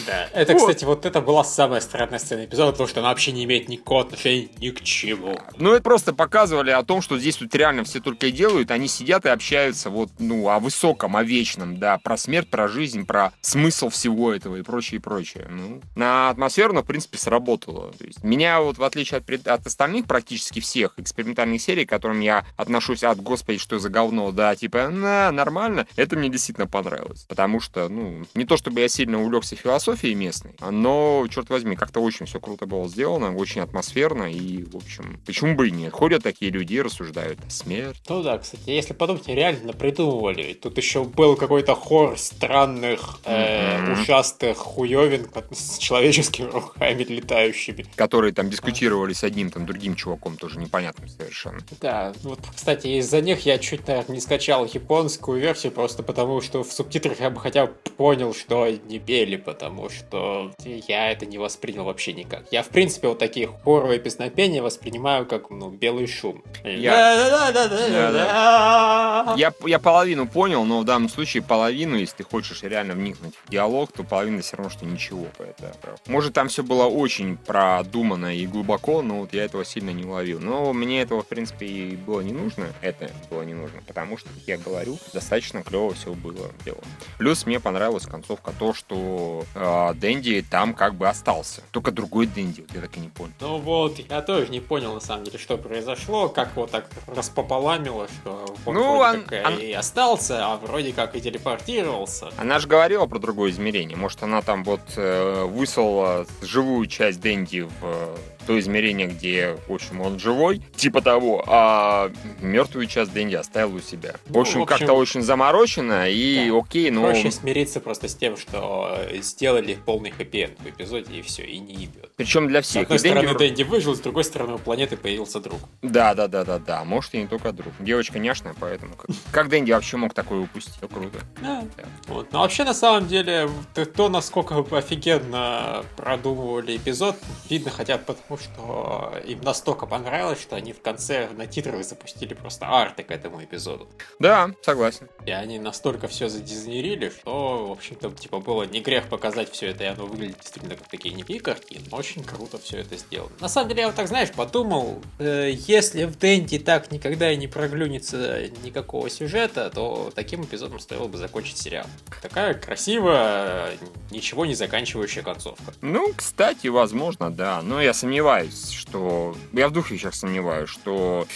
Да. Это, Вот. кстати, вот это была самая странная сцена эпизода, потому что она вообще не имеет никакого отношения ни к чему. Ну, это просто показывали о том, что здесь тут реально все только и делают. Они сидят и общаются вот, ну, о высоком, о вечном, да, про смерть, про жизнь, про смысл всего этого и прочее, и прочее. Ну, на атмосферу, в принципе, сработало. То есть меня вот, в отличие от, от остальных практически всех экспериментальных серий, к которым я отношусь от, господи, что за говно, да, типа, на, нормально, это мне действительно понравилось. Потому что, ну, не то чтобы я сильно увлекся философией местной, но, черт возьми, как-то очень все круто было сделано, очень атмосферно, и, в общем, почему бы и нет? Ходят такие люди и рассуждают о смерти. Ну да, кстати, если подумать, реально придумывали. Тут еще был какой-то хор странных, э, Мгм. ушастых хуевин с человеческими руками летающими. которые там дискутировали с одним там другим чуваком, тоже непонятным совершенно. Да, вот, кстати, из-за них я чуть, наверное, не скачал японскую версию, просто потому что в субтитрах я бы хотя бы понял, что они пели, потому что я это не воспринял вообще никак. Я, в принципе, вот такие хоровые песнопения воспринимаю как, ну, белый шум. Да-да-да-да-да-да. Я, я половину понял, но в данном случае половину, если ты хочешь реально вникнуть в диалог, то половина все равно, что ничего. Поэтому. Может, там все было очень продумано и глубоко, но вот я этого сильно не уловил. Но мне этого, в принципе, и было не нужно. Это было не нужно, потому что, как я говорю, достаточно клево все было сделано. Плюс мне понравилась концовка то, что э, Дэнди там как бы остался. Только другой Дэнди, вот я так и не понял. Ну вот, я тоже не понял, на самом деле, что произошло, как вот так распополамило, что он Ну, он- он- и остался, а вроде как и телепортировался. Она же говорила про другое измерение. Может, она там вот э, выслала живую часть Дэнди в э, то измерение, где, в общем, он живой, типа того, а мертвую часть Дэнди оставил у себя. В Ну, общем, в общем, как-то очень заморочено, и да. окей, но... Проще смириться просто с тем, что э, сделали полный хэппи в эпизоде, и все, и не ебет. Причем для С всех. одной И стороны, Дэнди выжил, с другой стороны, у планеты появился друг. Да, да, да, да, да. Может, и не только друг. Девочка няшная, поэтому... Как, Дэнди вообще мог такое упустить? Круто. Да. Вот. Но вообще, на самом деле, то, насколько офигенно продумывали эпизод, видно хотя бы потому, что им настолько понравилось, что они в конце на титрах запустили просто арты к этому эпизоду. Да, согласен. И они настолько все задизайнерили, что, в общем-то, типа, было не грех показать все это, и оно выглядит действительно как такие некие картины. Очень круто все это сделано. На самом деле, я вот так, знаешь, подумал, э, если в Дэнди так никогда и не проглюнется никакого сюжета, то таким эпизодом стоило бы закончить сериал. Такая красивая, ничего не заканчивающая концовка. Ну, кстати, возможно, да. Но я сомневаюсь, сомневаюсь, что... Я в двух вещах сомневаюсь, что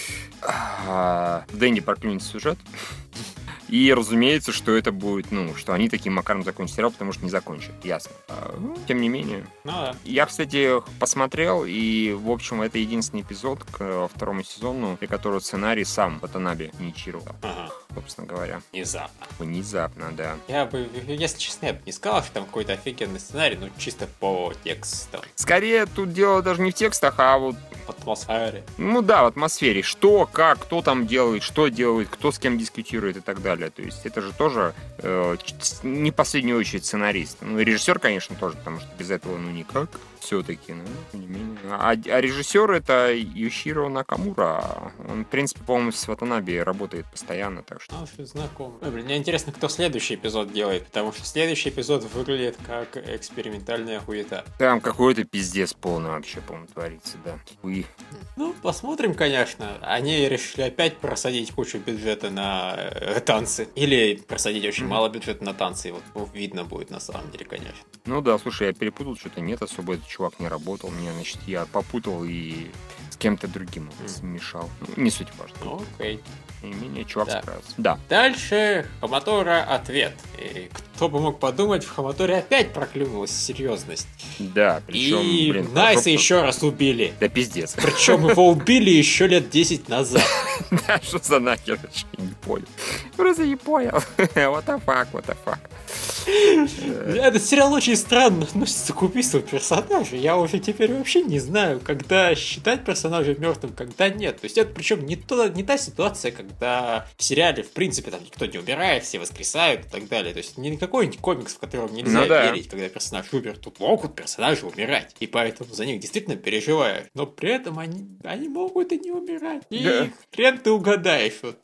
а, Дэнди проклюнется сюжет. И, разумеется, что это будет, ну, что они таким макаром закончат сериал, потому что не закончат, ясно. А, ну, тем не менее. Ну да. Я, кстати, посмотрел, и, в общем, это единственный эпизод к э, второму сезону, при котором сценарий сам Ватанаби инициировал, Ага. Собственно говоря. Внезапно. Внезапно, да. Я бы, если честно, я бы не сказал, что там какой-то офигенный сценарий, ну чисто по тексту, Скорее, тут дело даже не в текстах, а вот по атмосфере. Ну да, в атмосфере. Что, как, кто там делает, что делает, кто с кем дискутирует и так далее. То есть это же тоже э, не в последнюю очередь сценарист. Ну, и режиссер, конечно, тоже, потому что без этого ну никак. Все-таки, ну, тем не менее. А, а режиссер это Юширо Накамура. Он, в принципе, по-моему, с Ватанаби работает постоянно, так что... А, что знакомо. Ой, блин, мне интересно, кто следующий эпизод делает, потому что следующий эпизод выглядит как экспериментальная хуета. Там какой-то пиздец полный вообще, по-моему, творится, да. Уи. Ну, посмотрим, конечно. Они решили опять просадить кучу бюджета на э, танцы. Или просадить очень Мгм. мало бюджета на танцы. И вот видно будет на самом деле, конечно. Ну да, слушай, я перепутал, что-то нет особо, этот чувак не работал. Мне, значит, я попутал и с кем-то другим смешал. Ну, не суть важно. Окей. Тем не менее, чувак Да. справился. Да. Дальше Хаматора ответ. И кто бы мог подумать, в Хаматоре опять проклюнулась серьезность. Да, причем, И блин, Найса хорошо, еще раз убили. Да пиздец. Причем его убили еще лет 10 назад. Да, что за нахер? вообще Не понял. Просто не понял. What the fuck, what the fuck. Этот сериал очень странно относится к убийству персонажа. Я уже теперь вообще не знаю, когда считать персонажа мертвым, когда нет. То есть это причем не, то, не та ситуация, когда в сериале, в принципе, там никто не умирает, все воскресают и так далее. То есть не какой-нибудь комикс, в котором нельзя Ну да. верить, когда персонаж умер. Тут могут персонажи умирать. И поэтому за них действительно переживаешь. Но при этом они, они могут и не умирать. И Да. хрен ты угадаешь. Вот.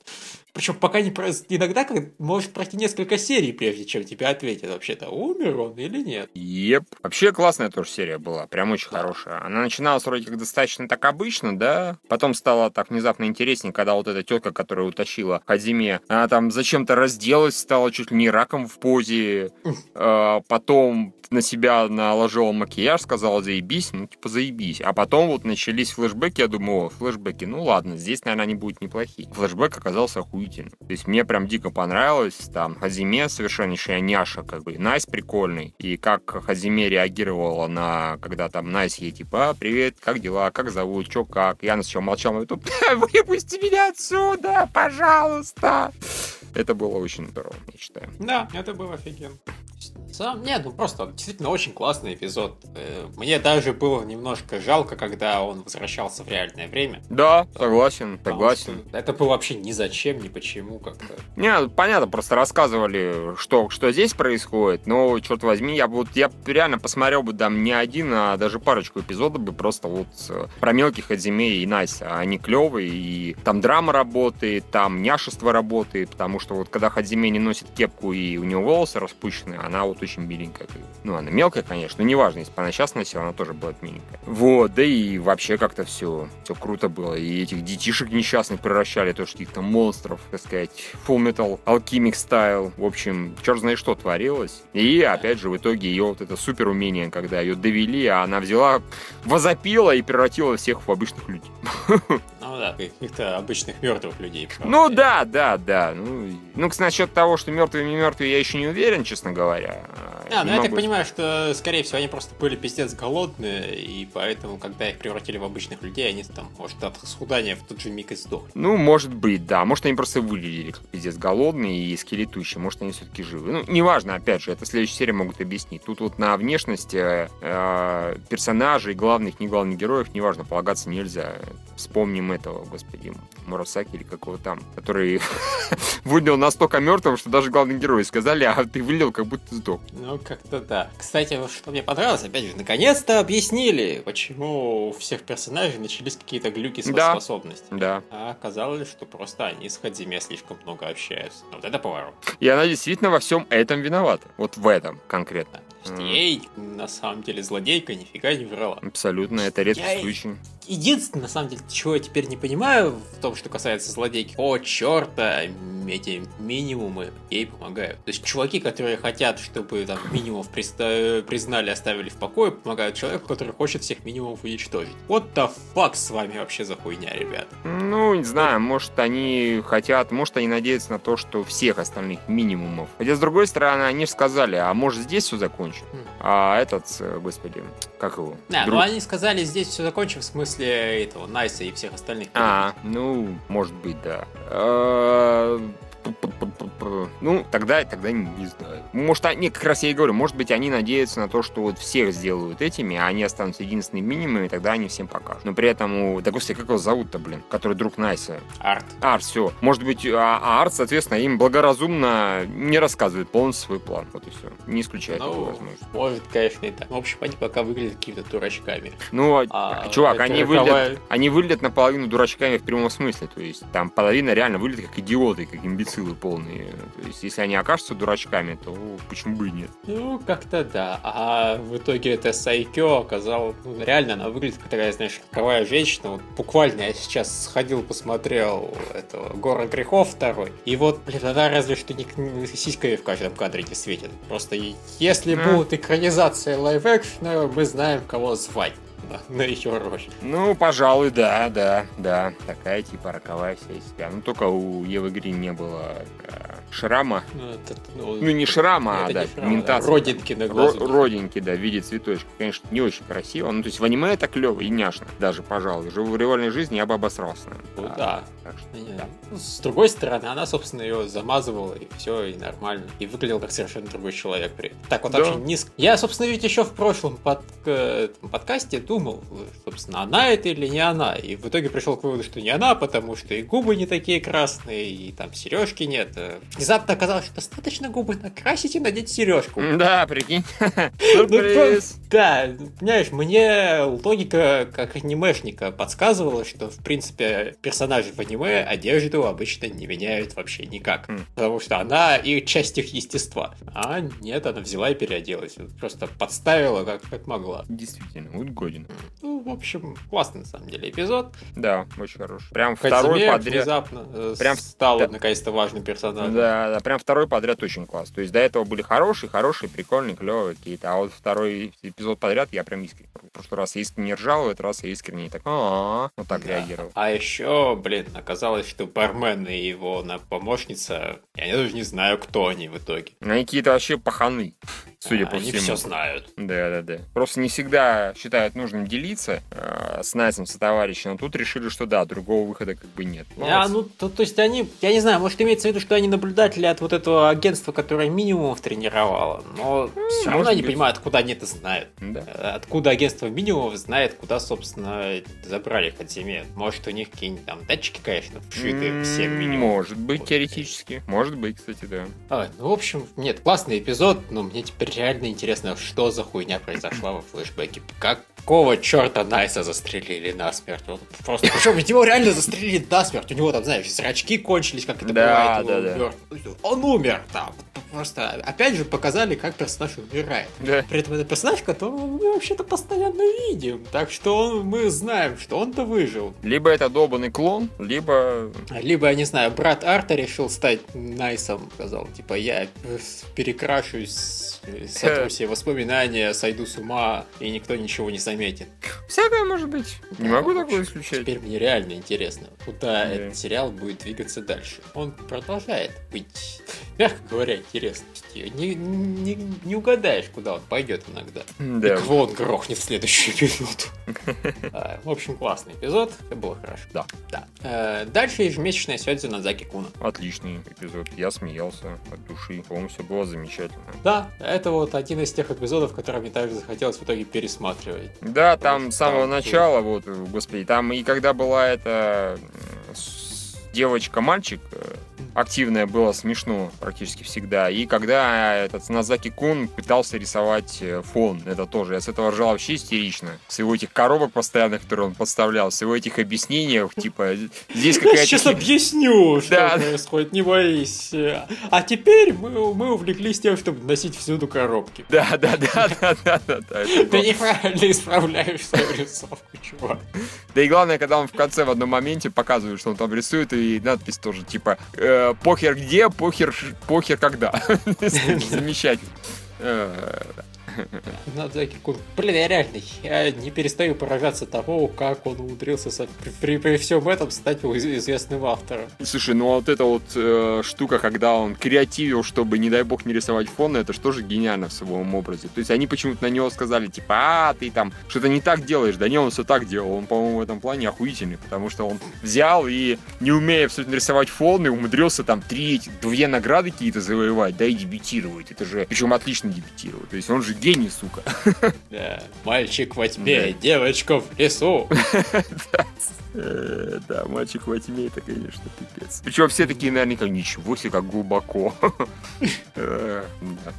Причем пока не прос- иногда может пройти несколько серий, прежде чем тебе ответят, вообще-то умер он или нет. Еп. Вообще классная тоже серия была, прям очень хорошая. Она начиналась вроде как достаточно так обычно, да, потом стало так внезапно интереснее, когда вот эта тетка, которая утащила Хадиме, она там зачем-то разделась, стала чуть ли не раком в позе, Э, потом на себя наложила макияж, сказала заебись, ну типа заебись. А потом вот начались флешбеки, я думаю, о, флешбеки, ну ладно, здесь, наверное, они будут неплохие. Флешбек оказался охуительным. То есть мне прям дико понравилось, там Хаджиме совершеннейшая няша, как бы, Найс прикольный, и как Хаджиме реагировала на, когда там Найс ей типа, а, привет, как дела, как зовут, чё, как. Я сначала молчал, и тут, выпусти меня отсюда, пожалуйста. Это было очень здорово, я считаю. Да, это было офигенно. Сам, нет, ну просто действительно очень классный эпизод. Э, Мне даже было немножко жалко, когда он возвращался в реальное время. Да, согласен, согласен. Это было вообще ни зачем, ни почему как-то. Не, понятно, просто рассказывали, что, что здесь происходит, но, черт возьми, я бы вот, я реально посмотрел бы там не один, а даже парочку эпизодов бы просто вот э, про мелких Адзиме и Найса. Они клевые, и там драма работает, там няшество работает, потому что вот когда Хадзиме не носит кепку и у него волосы распущены, она вот очень миленькая. Ну, она мелкая, конечно, но неважно, если бы она сейчас носила, она тоже будет миленькая. Вот, да и вообще как-то все, все круто было. И этих детишек несчастных превращали тоже каких-то монстров, так сказать, Full Metal Alchemic Style. В общем, черт знает что творилось. И опять же, в итоге ее вот это супер умение, когда ее довели, а она взяла, возопила и превратила всех в обычных людей. Ну да, каких-то обычных мертвых людей. правда. Ну да, да, да. Ну, ну насчет того, что мертвые не мертвые, я еще не уверен, честно говоря. А, ну я так понимаю, что, скорее всего, они просто были пиздец голодные, и поэтому, когда их превратили в обычных людей, они там, может, от схудания в тот же миг и сдохли. Ну, может быть, да. Может, они просто выглядели как пиздец голодные и скелетущие. Может, они все-таки живы. Ну, неважно, опять же, это в следующей серии могут объяснить. Тут вот на внешность э, персонажей, главных, не главных героев, неважно, полагаться нельзя. Вспомним этого, господи, Мурасаки или какого там, который выглядел настолько мертвым, что даже главные герои сказали, а ты выглядел, как будто сдох. Ну, как-то да. Кстати, что мне понравилось, опять же, наконец-то объяснили, почему у всех персонажей начались какие-то глюки с Да. способностями. Да. А оказалось, что просто они с Хадзиме слишком много общаются. Вот это поворот. И она действительно во всем этом виновата. Вот в этом конкретно. Мгм. ей, на самом деле, злодейка нифига не врала. Абсолютно, это редкий случай. Единственное, на самом деле, чего я теперь не понимаю в том, что касается злодейки, о, черта, эти минимумы ей помогают. То есть чуваки, которые хотят, чтобы там минимумов признали, оставили в покое, помогают человеку, который хочет всех минимумов уничтожить. Вот the fuck с вами вообще за хуйня, ребят? Ну, не знаю, может они хотят, может они надеются на то, что всех остальных минимумов. Хотя, с другой стороны, они же сказали, а может здесь все закончим? Хм. А этот, э, господи, как его? Да, Друг... ну они сказали, здесь все закончим в смысле этого Найса и всех остальных. А, ну, может быть, да. А, ну, тогда, тогда не, не знаю. Может, они, как раз я и говорю, может быть, они надеются на то, что вот всех сделают этими, а они останутся единственными минимумами, тогда они всем покажут. Но при этом, да господи, как его зовут-то, блин, который друг Найса? Арт. Арт, все. Может быть, а, а Арт, соответственно, им благоразумно не рассказывает полностью свой план. Вот и все. Не исключает ну, возможность. Может, конечно, и так. В общем, они пока выглядят какими-то дурачками. Ну, а, а чувак, они выглядят, они выглядят наполовину дурачками в прямом смысле. То есть там половина реально выглядит как идиоты, как имбецилы полные. То есть, если они окажутся дурачками, то почему бы и нет? Ну, как-то да. А в итоге это Сайкё оказалось... Ну, реально, она выглядит как такая, знаешь, роковая женщина. Вот буквально я сейчас сходил, посмотрел этого Гора грехов второй. И вот, блин, она разве что не, не сиськами в каждом кадре не светит. Просто если а. будут экранизации лайв-экшена, мы знаем, кого звать на ее роль. Ну, пожалуй, да, да, да. Такая типа роковая вся из себя. Ну, только у Евы Грин не было э, шрама. Ну, это, ну, ну, не шрама, а, да, пигментация. Родинки на глазу. родинки, да, в виде цветочка. Конечно, не очень красиво. Ну, то есть в аниме это клево и няшно. Даже, пожалуй. Уже в реальной жизни я бы обосрался, наверное. Ну, а, да. Так что, да. Ну, с другой стороны, она, собственно, ее замазывала, и все, и нормально. И выглядел как совершенно другой человек при. Так вот, да. очень низко. Я, собственно, ведь еще в прошлом под, э, подкасте думал, собственно, она это или не она. И в итоге пришел к выводу, что не она, потому что и губы не такие красные, и там сережки нет. Внезапно оказалось, что достаточно губы накрасить и надеть сережку. Да, прикинь. Ну, Сюрприз. Да, понимаешь, мне логика как анимешника подсказывала, что, в принципе, персонажи в аниме одежду обычно не меняют вообще никак. Потому что она и часть их естества. А нет, она взяла и переоделась. Просто подставила, как, как могла. Действительно, вот годен. Ну, в общем, классный на самом деле эпизод. Да, очень хороший. Прям Казимир второй подряд. внезапно э, прям стал да. наконец-то важным персонажем. Да, да, прям второй подряд очень класс. То есть до этого были хорошие, хорошие, прикольные, клевые какие-то. А вот второй эпизод подряд я прям искренне. В прошлый раз я искренне ржал, в этот раз я искренне так, а вот так реагировал. А еще, блин, оказалось, что бармен и его помощница, я даже не знаю, кто они в итоге. Они какие-то вообще паханы судя по Они всему. все знают. Да, да, да. Просто не всегда считают нужным делиться э, с Найсом, со товарищем, но тут решили, что да, другого выхода как бы нет. Молодцы. А, ну, то, то есть они, я не знаю, может имеется в виду, что они наблюдатели от вот этого агентства, которое минимумов тренировало, но все равно они понимают, откуда они это знают. Да. Откуда агентство минимумов знает, куда, собственно, забрали Хадзиме. Может, у них какие-нибудь там датчики, конечно, вшиты всем минимумом. Может быть, вот. теоретически. Может быть, кстати, да. А, ну, в общем, нет, классный эпизод, но мне теперь реально интересно, что за хуйня произошла во флешбеке. Какого черта Найса застрелили насмерть? Вот просто, причем его реально застрелили насмерть. У него там, знаешь, зрачки кончились, как это да, бывает. Да, да. Он умер там. Просто, опять же, показали, как персонаж умирает. Да. При этом это персонаж, которого мы вообще-то постоянно видим. Так что он, мы знаем, что он-то выжил. Либо это долбанный клон, либо... Либо, я не знаю, брат Арта решил стать Найсом. Сказал, типа, я перекрашусь сотру все воспоминания, сойду с ума, и никто ничего не заметит. Всякое может быть. Не могу такое исключать. Теперь мне реально интересно, куда этот сериал будет двигаться дальше. Он продолжает быть, мягко говоря, интересностью. Не, не, не угадаешь, куда он пойдет иногда. Да. И кого он грохнет в следующую минуту. А, в общем, классный эпизод. Это было хорошо. Да. да. Э, дальше ежемесячная Сёдзи Назаки Куна. Отличный эпизод. Я смеялся от души. По-моему, все было замечательно. Да, это вот один из тех эпизодов, которые мне также захотелось в итоге пересматривать. Да, там с самого начала, вот, господи, там и когда была эта девочка-мальчик, э, активное было смешно практически всегда. И когда этот Назаки Кун пытался рисовать э, фон, это тоже, я с этого ржал вообще истерично. С его этих коробок постоянных, которые он подставлял, с его этих объяснений, типа, здесь какая-то... Сейчас объясню, что происходит, не боись. А теперь мы, увлеклись тем, чтобы носить всюду коробки. Да, да, да, да, да, да, Ты неправильно исправляешь свою рисовку, чувак. Да и главное, когда он в конце в одном моменте показывает, что он там рисует, и надпись тоже типа э, похер где, похер, похер когда. Замечательно. Э, Надзаки Кун. Блин, я не перестаю поражаться того, как он умудрился со- при, при- при всем этом стать из- известным автором. Слушай, ну вот эта вот э, штука, когда он креативил, чтобы, не дай бог, не рисовать фон, это же гениально в своем образе. То есть они почему-то на него сказали, типа, а, ты там что-то не так делаешь. Да не, он все так делал. Он, по-моему, в этом плане охуительный, потому что он взял и, не умея абсолютно рисовать фон, и умудрился там три, две награды какие-то завоевать, да, и дебютировать. Это же, причем отлично дебютировать. То есть он же гений, сука. Да. Мальчик во тьме, Да. девочка в лесу. Э, Да, мальчик во тьме, это, конечно, пипец. Причем все такие наверняка, ничего себе, как глубоко. Э.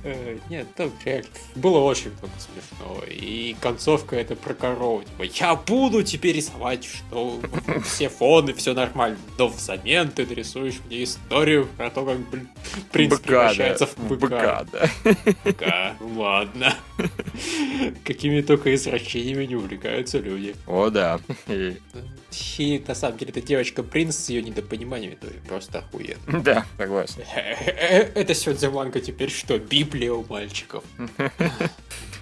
Э, Нет, там реально было очень много смешного. И концовка это про корову. Типа, я буду теперь рисовать, что все фоны, все нормально. Но взамен ты нарисуешь мне историю про то, как, блин, принц превращается в быка. Быка, да. Быка, ладно. Какими только извращениями не увлекаются люди. О, да. Э, И на самом деле эта девочка-принц с ее недопониманиями тоже просто охуенно. Да, согласен. Это Сёдзе Манга теперь что, Библия у мальчиков?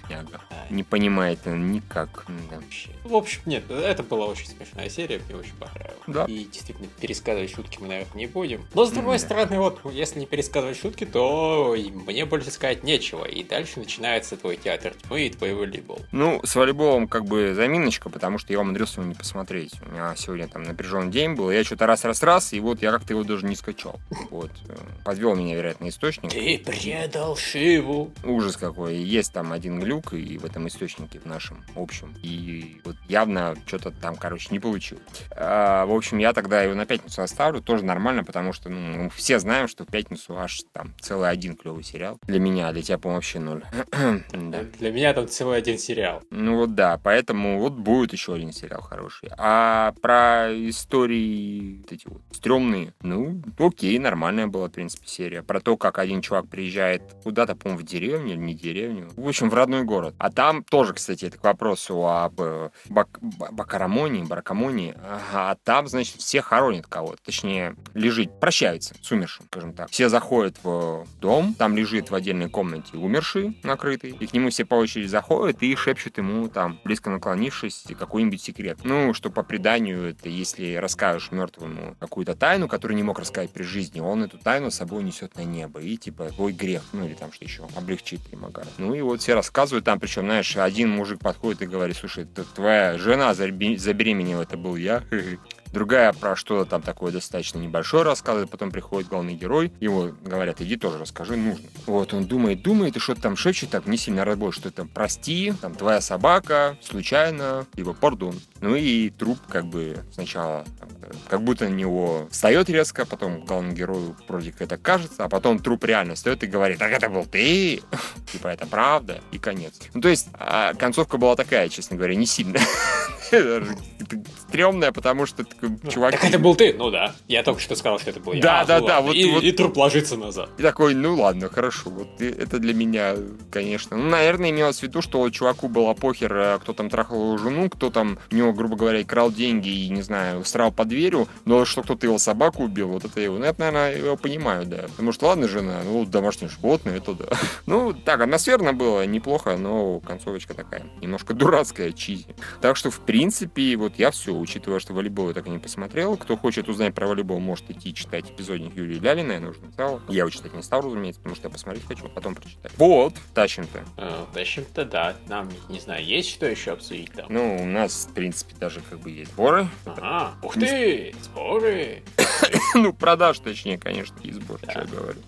Яга. Не понимает он никак. Да. Вообще. В общем, нет, это была очень смешная серия, мне очень понравилась. Да. И действительно, пересказывать шутки мы, наверное, не будем. Но, с другой Да. стороны, вот, если не пересказывать шутки, то мне больше сказать нечего. И дальше начинается твой театр тьмы и твой волейбол. Ну, с волейболом как бы заминочка, потому что я умудрился его не посмотреть. У меня сегодня там напряженный день был, я что-то раз-раз-раз, и вот я как-то его даже не скачал. Вот. э, Подвел меня, вероятно, источник. Ты предал Шиву. Ужас какой. Есть там один глюк и в этом источнике, в нашем общем. И вот явно что-то там, короче, не получил. А, в общем, я тогда его на пятницу оставлю. Тоже нормально, потому что ну, мы все знаем, что в пятницу аж там целый один клевый сериал. Для меня, для тебя, по-моему, вообще ноль. Да. Для меня там целый один сериал. Ну вот да, поэтому вот будет еще один сериал хороший. А про истории вот эти вот стрёмные, ну, окей, нормальная была, в принципе, серия. Про то, как один чувак приезжает куда-то, по-моему, в деревню или не деревню. В общем, в родной город. А там тоже, кстати, это к вопросу об э, бак- ба- бакарамонии, баракамонии. А там, значит, все хоронят кого-то. Точнее, лежит, прощаются с умершим, скажем так. Все заходят в дом, там лежит в отдельной комнате умерший, накрытый, и к нему все по очереди заходят и шепчут ему там, близко наклонившись, какой-нибудь секрет. Ну, что по преданию, это если расскажешь мертвому какую-то тайну, которую не мог рассказать при жизни, он эту тайну с собой несет на небо, и типа твой грех, ну или там что еще, облегчит Римагара. Ну и вот все рассказывают там, причем, знаешь, один мужик подходит и говорит, слушай, это твоя жена забе- забеременела, это был я. Другая про что-то там такое достаточно небольшое рассказывает, потом приходит главный герой, ему говорят, иди тоже расскажи, нужно. Вот он думает, думает, и что-то там шепчет, так не сильно разбой, что это прости, там твоя собака, случайно, либо пардон. Ну и труп как бы сначала как будто на него встает резко, потом главному герою вроде как это кажется, а потом труп реально встает и говорит, так это был ты, типа это правда, и конец. Ну то есть а, концовка была такая, честно говоря, не сильно стрёмная, потому что такой чувак... Так это был ты? Ну да. Я только что сказал, что это был я. Да, А, да, ну да, ладно. вот- и, вот- и труп ложится назад. И такой, ну ладно, хорошо, вот и это для меня, конечно. Ну, наверное, имелось в виду, что чуваку было похер, э, кто там трахал его жену, кто там у него, грубо говоря, крал деньги и, не знаю, срал под дверью, но что кто-то его собаку убил, вот это его. Ну, это, наверное, я его понимаю, да. Потому что, ладно, жена, ну, домашнее животное, это да. Ну, так, атмосферно было, неплохо, но концовочка такая, немножко дурацкая, чизи. Так что, в принципе, вот я все, учитывая, что волейбол я так и не посмотрел. Кто хочет узнать про волейбол, может идти читать эпизодник Юлии Лялиной, я нужно стал. Я его читать не стал, разумеется, потому что я посмотреть хочу, потом прочитать. Вот, тащим-то. А, В общем-то, да. Нам, не знаю, есть что еще обсудить там? Ну, у нас, в принципе, даже как бы есть сборы. Ага. Ух ты! Сборы! ну, продаж, точнее, конечно, и сбор, Да. что я говорю.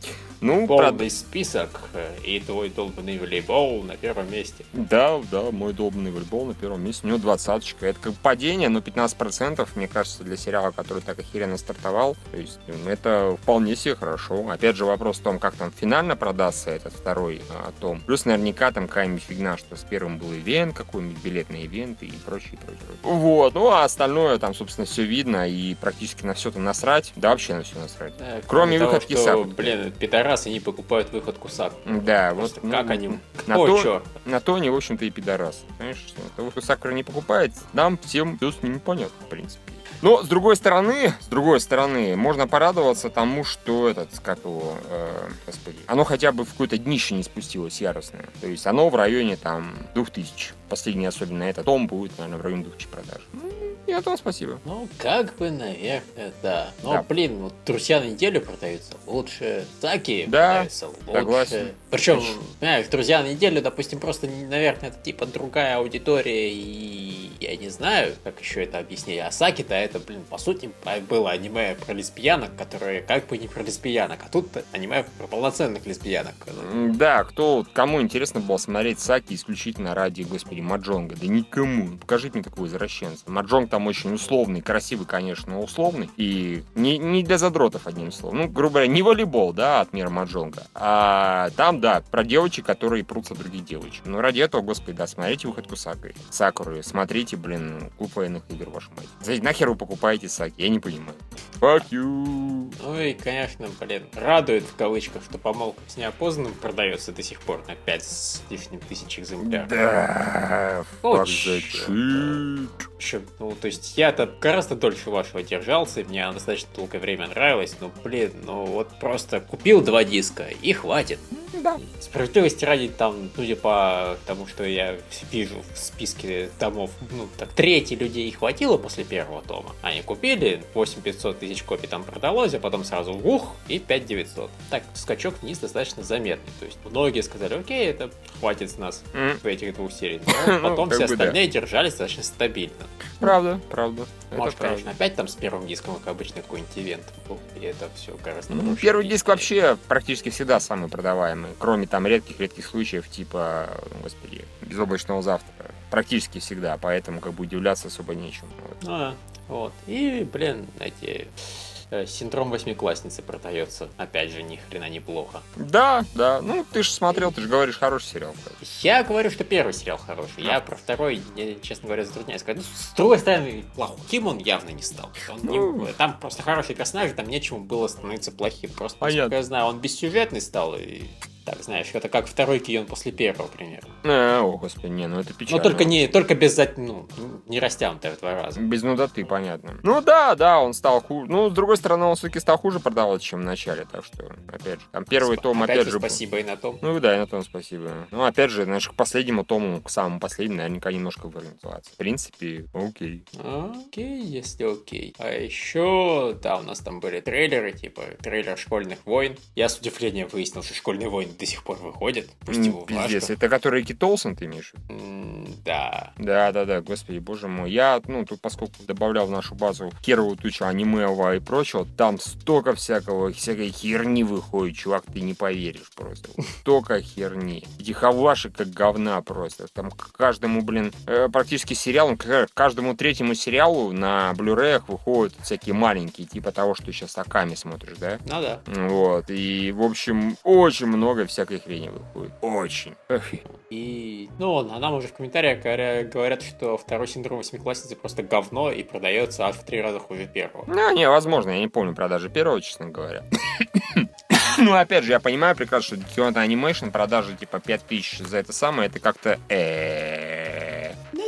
Ну, Полный про- список, э, и твой долбанный волейбол на первом месте. Да, да, мой долбанный волейбол на первом месте. У него двадцаточка. Это как падение, но 15%, мне кажется, для сериала, который так охеренно стартовал. То есть это вполне себе хорошо. Опять же, вопрос в том, как там финально продастся этот второй а, том. Плюс наверняка там какая-нибудь фигня, что с первым был ивент, какой-нибудь билет на ивент и прочее, прочее. Вот, ну а остальное там, собственно, все видно и практически на все там насрать. Да, вообще на все насрать. Да, Кроме того, выходки что, Саку. Блин, пидорасы не покупают выходку Саку. Да, вот. Просто ну, как они... на О, то- чё? На то они, в общем-то, и пидорас. Понимаешь, что того, что Сакура не покупает, нам всем все с ними понятно, в принципе. Но, с другой стороны, с другой стороны, можно порадоваться тому, что этот, как его, э, господи, оно хотя бы в какое-то днище не спустилось яростное. То есть оно в районе, там, 2000. Последний, особенно этот том, будет, наверное, в районе 2000 продаж. И о том спасибо. Ну, как бы, наверное, да. Но, Да. блин, вот друзья на неделю продаются лучше, Таки Да, продаются лучше. согласен. Причем, понимаешь, друзья на неделю, допустим, просто, наверное, это типа другая аудитория, и я не знаю, как еще это объяснить. А Саки-то это, блин, по сути, было аниме про лесбиянок, которые как бы не про лесбиянок, а тут аниме про полноценных лесбиянок. Да, кто, кому интересно было смотреть Саки исключительно ради, господи, Маджонга? Да никому. Покажите мне такого извращенца. Маджонг там очень условный, красивый, конечно, но условный. И не, не для задротов, одним словом. Ну, грубо говоря, не волейбол, да, от мира Маджонга. А там, да, про девочек, которые прутся других девочек. Ну, ради этого, господи, да, смотрите выходку Сакуры. Сакуры, смотрите, блин, клуб военных игр, вашу мать. Знаете, нахер вы покупаете Саки? Я не понимаю. Fuck you. Ну и, конечно, блин, радует в кавычках, что помолвка с неопознанным продается до сих пор на 5 с лишним тысяч экземпляров. Да, Чёрт. shit. Причем, ну, то есть я-то гораздо дольше вашего держался, и мне она достаточно долгое время нравилась, но, блин, ну вот просто купил два диска, и хватит. Да. Справедливости ради, там, судя по тому, что я вижу в списке томов, ну, так, трети людей хватило после первого тома. Они купили, 8500 тысяч копий там продалось, а потом сразу ух, и 5900. Так, скачок вниз достаточно заметный. То есть многие сказали, окей, это хватит с нас в этих двух сериях. Но потом все остальные держались достаточно стабильно. Правда, правда. Может, конечно, опять там с первым диском, как обычно, какой-нибудь ивент был, и это все гораздо Ну. Первый диск вообще практически всегда самый продаваемый, кроме там редких-редких случаев, типа, ну, господи, безоблачного завтра. Практически всегда, поэтому как бы удивляться особо нечем. Ну, да, вот. И, блин, эти... э, Синдром восьмиклассницы продается. Опять же, ни хрена неплохо. Да, да, ну ты же смотрел, ты же говоришь, хороший сериал. Я говорю, что первый сериал хороший. Я про второй, я, честно говоря, затрудняюсь сказать. Ну, с другой стороны, плохим он явно не стал. Он не- Ну. там просто хороший персонаж, там нечему было становиться плохим. Просто, Понятно. насколько я знаю, он бессюжетный стал. И так, знаешь, это как второй Кион после первого, примерно. Э, о, господи, не, ну это печально. Но только не, только без, ну, не растянутое в два раза. Без нудоты, понятно. Ну да, да, он стал хуже. Ну, с другой стороны, он все-таки стал хуже продаваться, чем в начале, так что, опять же, там первый Спа- том, опять, опять же, спасибо и на том. Ну да, и на том спасибо. Ну, опять же, знаешь, к последнему тому, к самому последнему, наверняка немножко вырвется. В принципе, окей. Окей, если окей. А еще, да, у нас там были трейлеры, типа трейлер школьных войн. Я с удивлением выяснил, что школьные войны до сих пор выходят. Пусть его Пиздец, это который Ки Толсон ты имеешь? Да. Да, да, да, господи, боже мой. Я, ну, тут, поскольку добавлял в нашу базу херовую тучу анимеова и прочего, там столько всякого, всякой херни выходит, чувак, ты не поверишь просто. Столько херни. Эти хаваши как говна просто. Там к каждому, блин, э, практически сериалу, к каждому третьему сериалу на блюреях выходят всякие маленькие, типа того, что сейчас Аками смотришь, да? Ну да. Вот, и, в общем, очень много всякой хрени выходит. Очень. И, ну, а нам уже в комментариях говоря- говорят, что второй синдром восьмиклассницы просто говно и продается аж в три раза хуже первого. Ну, не, возможно, я не помню продажи первого, честно говоря. Ну, опять же, я понимаю прекрасно, что Kyoto Animation продажи типа 5000 за это самое, это как-то э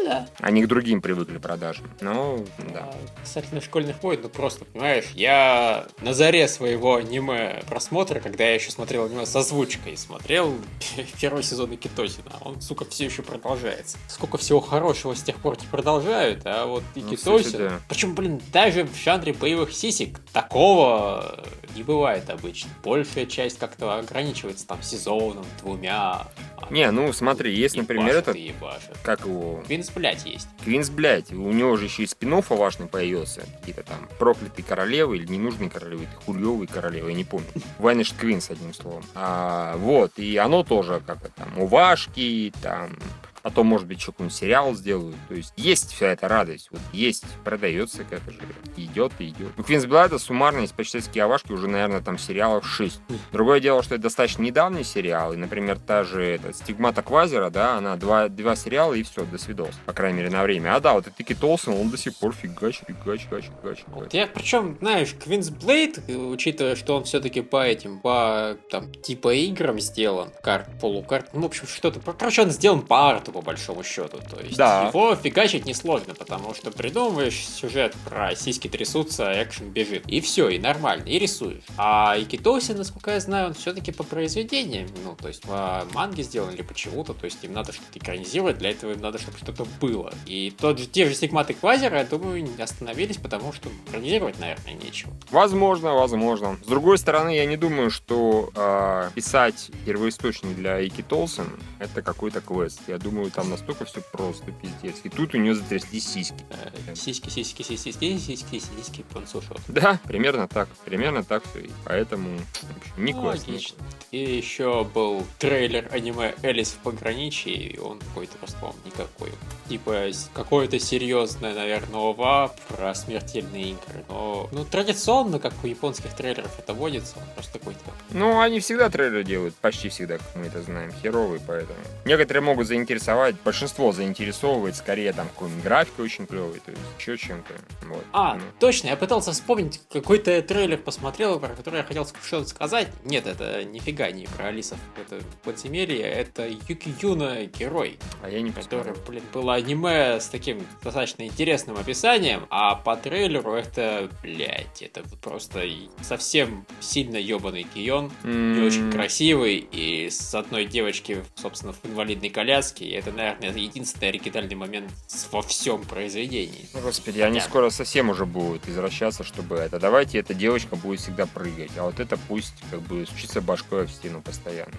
да. Они к другим привыкли продажам. Ну, да. А Касательно школьных войн, ну просто, понимаешь, я на заре своего аниме просмотра, когда я еще смотрел аниме с озвучкой, смотрел первый сезон Икитосина, он, сука, все еще продолжается. Сколько всего хорошего с тех пор не продолжают, а вот Ну, Икитосин... кстати, да. Причем, блин, даже в жанре боевых сисек такого не бывает обычно. Большая часть как-то ограничивается там сезоном, двумя, Не, ну смотри, есть, например, этот, ебашит. как его, Квинс, блядь, есть. Квинс, блядь, у него же еще и спин важный появился. Какие-то там проклятые королевы или ненужные королевы, хуёвые королевы, я не помню. Vanished Квинс, одним словом. А, вот, и оно тоже как-то там уважки, там а то, может быть, еще какой-нибудь сериал сделают. То есть есть вся эта радость. Вот есть, продается, как же идет и идет. У Квинс Блада суммарно из почтовские авашки уже, наверное, там сериалов 6. Другое дело, что это достаточно недавний сериал, и, например, та же этот, Стигмата Квазера, да, она два, два сериала и все, до свидос. По крайней мере, на время. А да, вот это Тики Толсон, он до сих пор фигач, фигач, фигач, фигач. Вот я, причем, знаешь, Квинс Блейд, учитывая, что он все-таки по этим, по, там, типа играм сделан, карт, полукарт, ну, в общем, что-то, короче, он сделан по арту, по большому счету. То есть Да. его фигачить несложно, потому что придумываешь сюжет про сиськи трясутся, экшен бежит. И все, и нормально, и рисуешь. А Икитоси, насколько я знаю, он все-таки по произведениям, ну, то есть по манге сделан или почему-то, то есть им надо что-то экранизировать, для этого им надо, чтобы что-то было. И тот же, те же Стигматы Квазера, я думаю, остановились, потому что экранизировать, наверное, нечего. Возможно, возможно. С другой стороны, я не думаю, что э, писать первоисточник для Ики Толсон это какой-то квест. Я думаю, там настолько все просто, пиздец. И тут у нее затрясли сиськи. Э, Сиськи, сиськи, сиськи, сиськи, сиськи, сиськи, пансушот. Да, примерно так. Примерно так все. И поэтому в общем, не Ну, логично. И еще был трейлер аниме Элис в пограничье, и он какой-то просто, по-моему, никакой. Типа какое-то серьезное, наверное, ОВА про смертельные игры. Но, ну, традиционно, как у японских трейлеров это водится, он просто какой-то Ну, они всегда трейлеры делают, почти всегда, как мы это знаем, херовые, поэтому. Некоторые могут заинтересовать, большинство заинтересовывает скорее там какой-нибудь графикой очень клевый, то есть еще чем-то. Вот. А, Ну. точно, я пытался вспомнить, какой-то трейлер посмотрел, про который я хотел что-то сказать. Нет, это нифига не про Алисов. Это подземелье, это Юки Юна герой. А я не который, блин, было аниме с таким достаточно интересным описанием, а по трейлеру это, блядь, это просто совсем сильно ебаный Кион, не очень красивый, и с одной девочки, собственно, в инвалидной коляске, это, наверное, единственный оригинальный момент во всем произведении. Ну, Господи, они Хотя- скоро совсем уже будут извращаться, чтобы это. Давайте эта девочка будет всегда прыгать, а вот это пусть как бы стучится башкой в стену постоянно.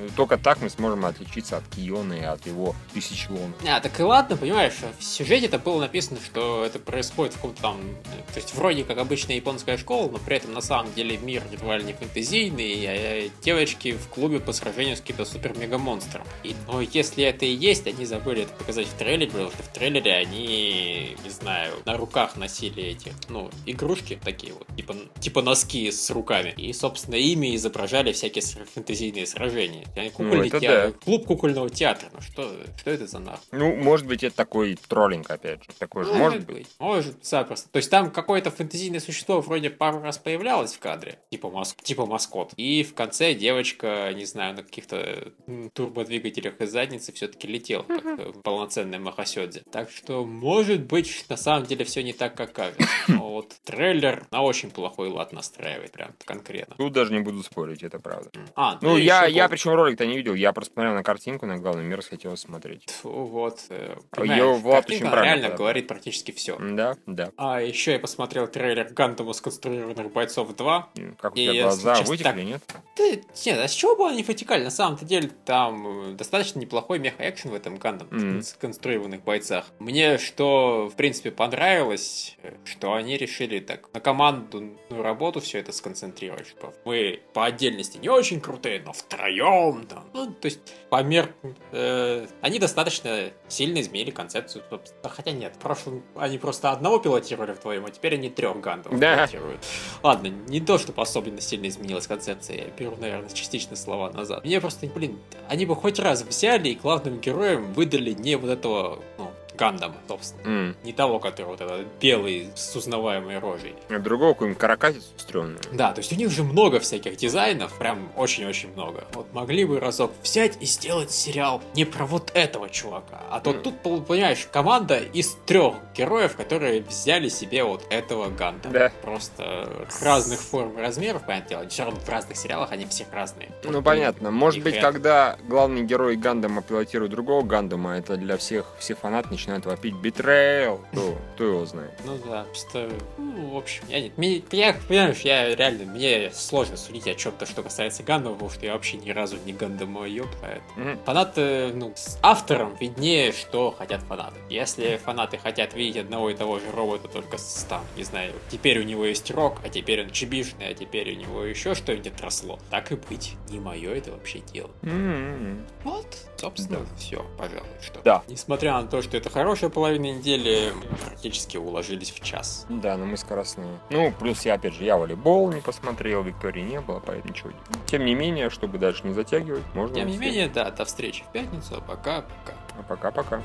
Э, Только так мы сможем отличиться от Киона и от его тысяч лун. А, так и ладно, понимаешь, в сюжете это было написано, что это происходит в каком-то там... э, То есть вроде как обычная японская школа, но при этом на самом деле мир едва ли не фэнтезийный, и э, девочки в клубе по сражению с каким-то супер-мега-монстром. И, но если это и есть, они забыли это показать в трейлере, потому что в трейлере они, не знаю, на руках носили эти, ну, игрушки такие вот, типа, типа носки с руками. И, собственно, ими изображали всякие фэнтезийные сражения. Они кукольный это театр- да. Клуб кукольного театра. Ну что, что это за нахуй? Ну, может быть, это такой троллинг, опять же. Такой же, может быть. Может, запросто. То есть там какое-то фэнтезийное существо вроде пару раз появлялось в кадре, типа, мас- типа маскот. И в конце девочка, не знаю, на каких-то турбодвигателях из задницы все-таки летела, как э, полноценная Махасёдзе. Так что, может быть, на самом деле все не так, как кажется. Но вот трейлер на очень плохой лад настраивает, прям конкретно. Тут даже не буду спорить, это правда. А, Ну, и я, я причем ролик-то не видел, я просто смотрел на картинку, на главный мир хотелось смотреть. Фу, Вот. э, её Влад очень правильно реально говорит практически все. Да, да. А еще я посмотрел трейлер Гандама сконструированных бойцов 2. Как у тебя глаза вытекли, так- нет? Да, нет, а с чего бы они вытекали? На самом-то деле там э, достаточно неплохой меха-экшен в этом Гандам Мгм. сконструированных бойцах. Мне что, в принципе, понравилось, э, что они решили так на командную работу все это сконцентрировать. Что мы по отдельности не очень крутые, но втроем там. Ну, то есть, по мер... э, они достаточно сильно изменили концепцию. собственно. Хотя нет, в прошлом они просто одного пилотировали вдвоем, а теперь они трех гандов Да. пилотируют. Ладно, не то, чтобы особенно сильно изменилась концепция, я беру, наверное, частично слова назад. Мне просто, блин, они бы хоть раз взяли и главным героем выдали не вот этого, ну, Гандама, собственно. М. Не того, который вот этот белый с узнаваемой рожей. А другого какую-нибудь каракатицу стрёмную. Да, то есть у них же много всяких дизайнов, прям очень-очень много. Вот могли бы разок взять и сделать сериал не про вот этого чувака, а то Мгм. тут, понимаешь, команда из трех героев, которые взяли себе вот этого Ганда. Да. Просто разных форм и размеров, понятное дело, все равно в разных сериалах они все разные. Ну, понятно. Может быть, это- когда главный герой Гандама пилотирует другого Гандама, это для всех, всех фанат начинают вопить «Betrayal», то кто его знает. Ну да, просто, ну, в общем, я, не, я, понимаешь, я реально, мне сложно судить о чем-то, что касается Гандама, потому что я вообще ни разу не Гандамоёб, поэтому... Мгм. Фанаты, ну, с автором виднее, что хотят фанаты. Если фанаты хотят видеть одного и того же робота, только с, там, не знаю, теперь у него есть рок, а теперь он чебишный, а теперь у него еще что-нибудь отросло. Так и быть. Не мое это вообще дело. М-м-м. Вот, собственно, все, пожалуй, что. Да. Несмотря на то, что это хорошая половина недели, практически уложились в час. Да, но мы скоростные. Ну, плюс я, опять же, я волейбол не посмотрел, Виктории не было, поэтому ничего. Тем не менее, чтобы дальше не затягивать, можно... Тем не менее, да, до встречи в пятницу. Пока-пока. А Пока-пока.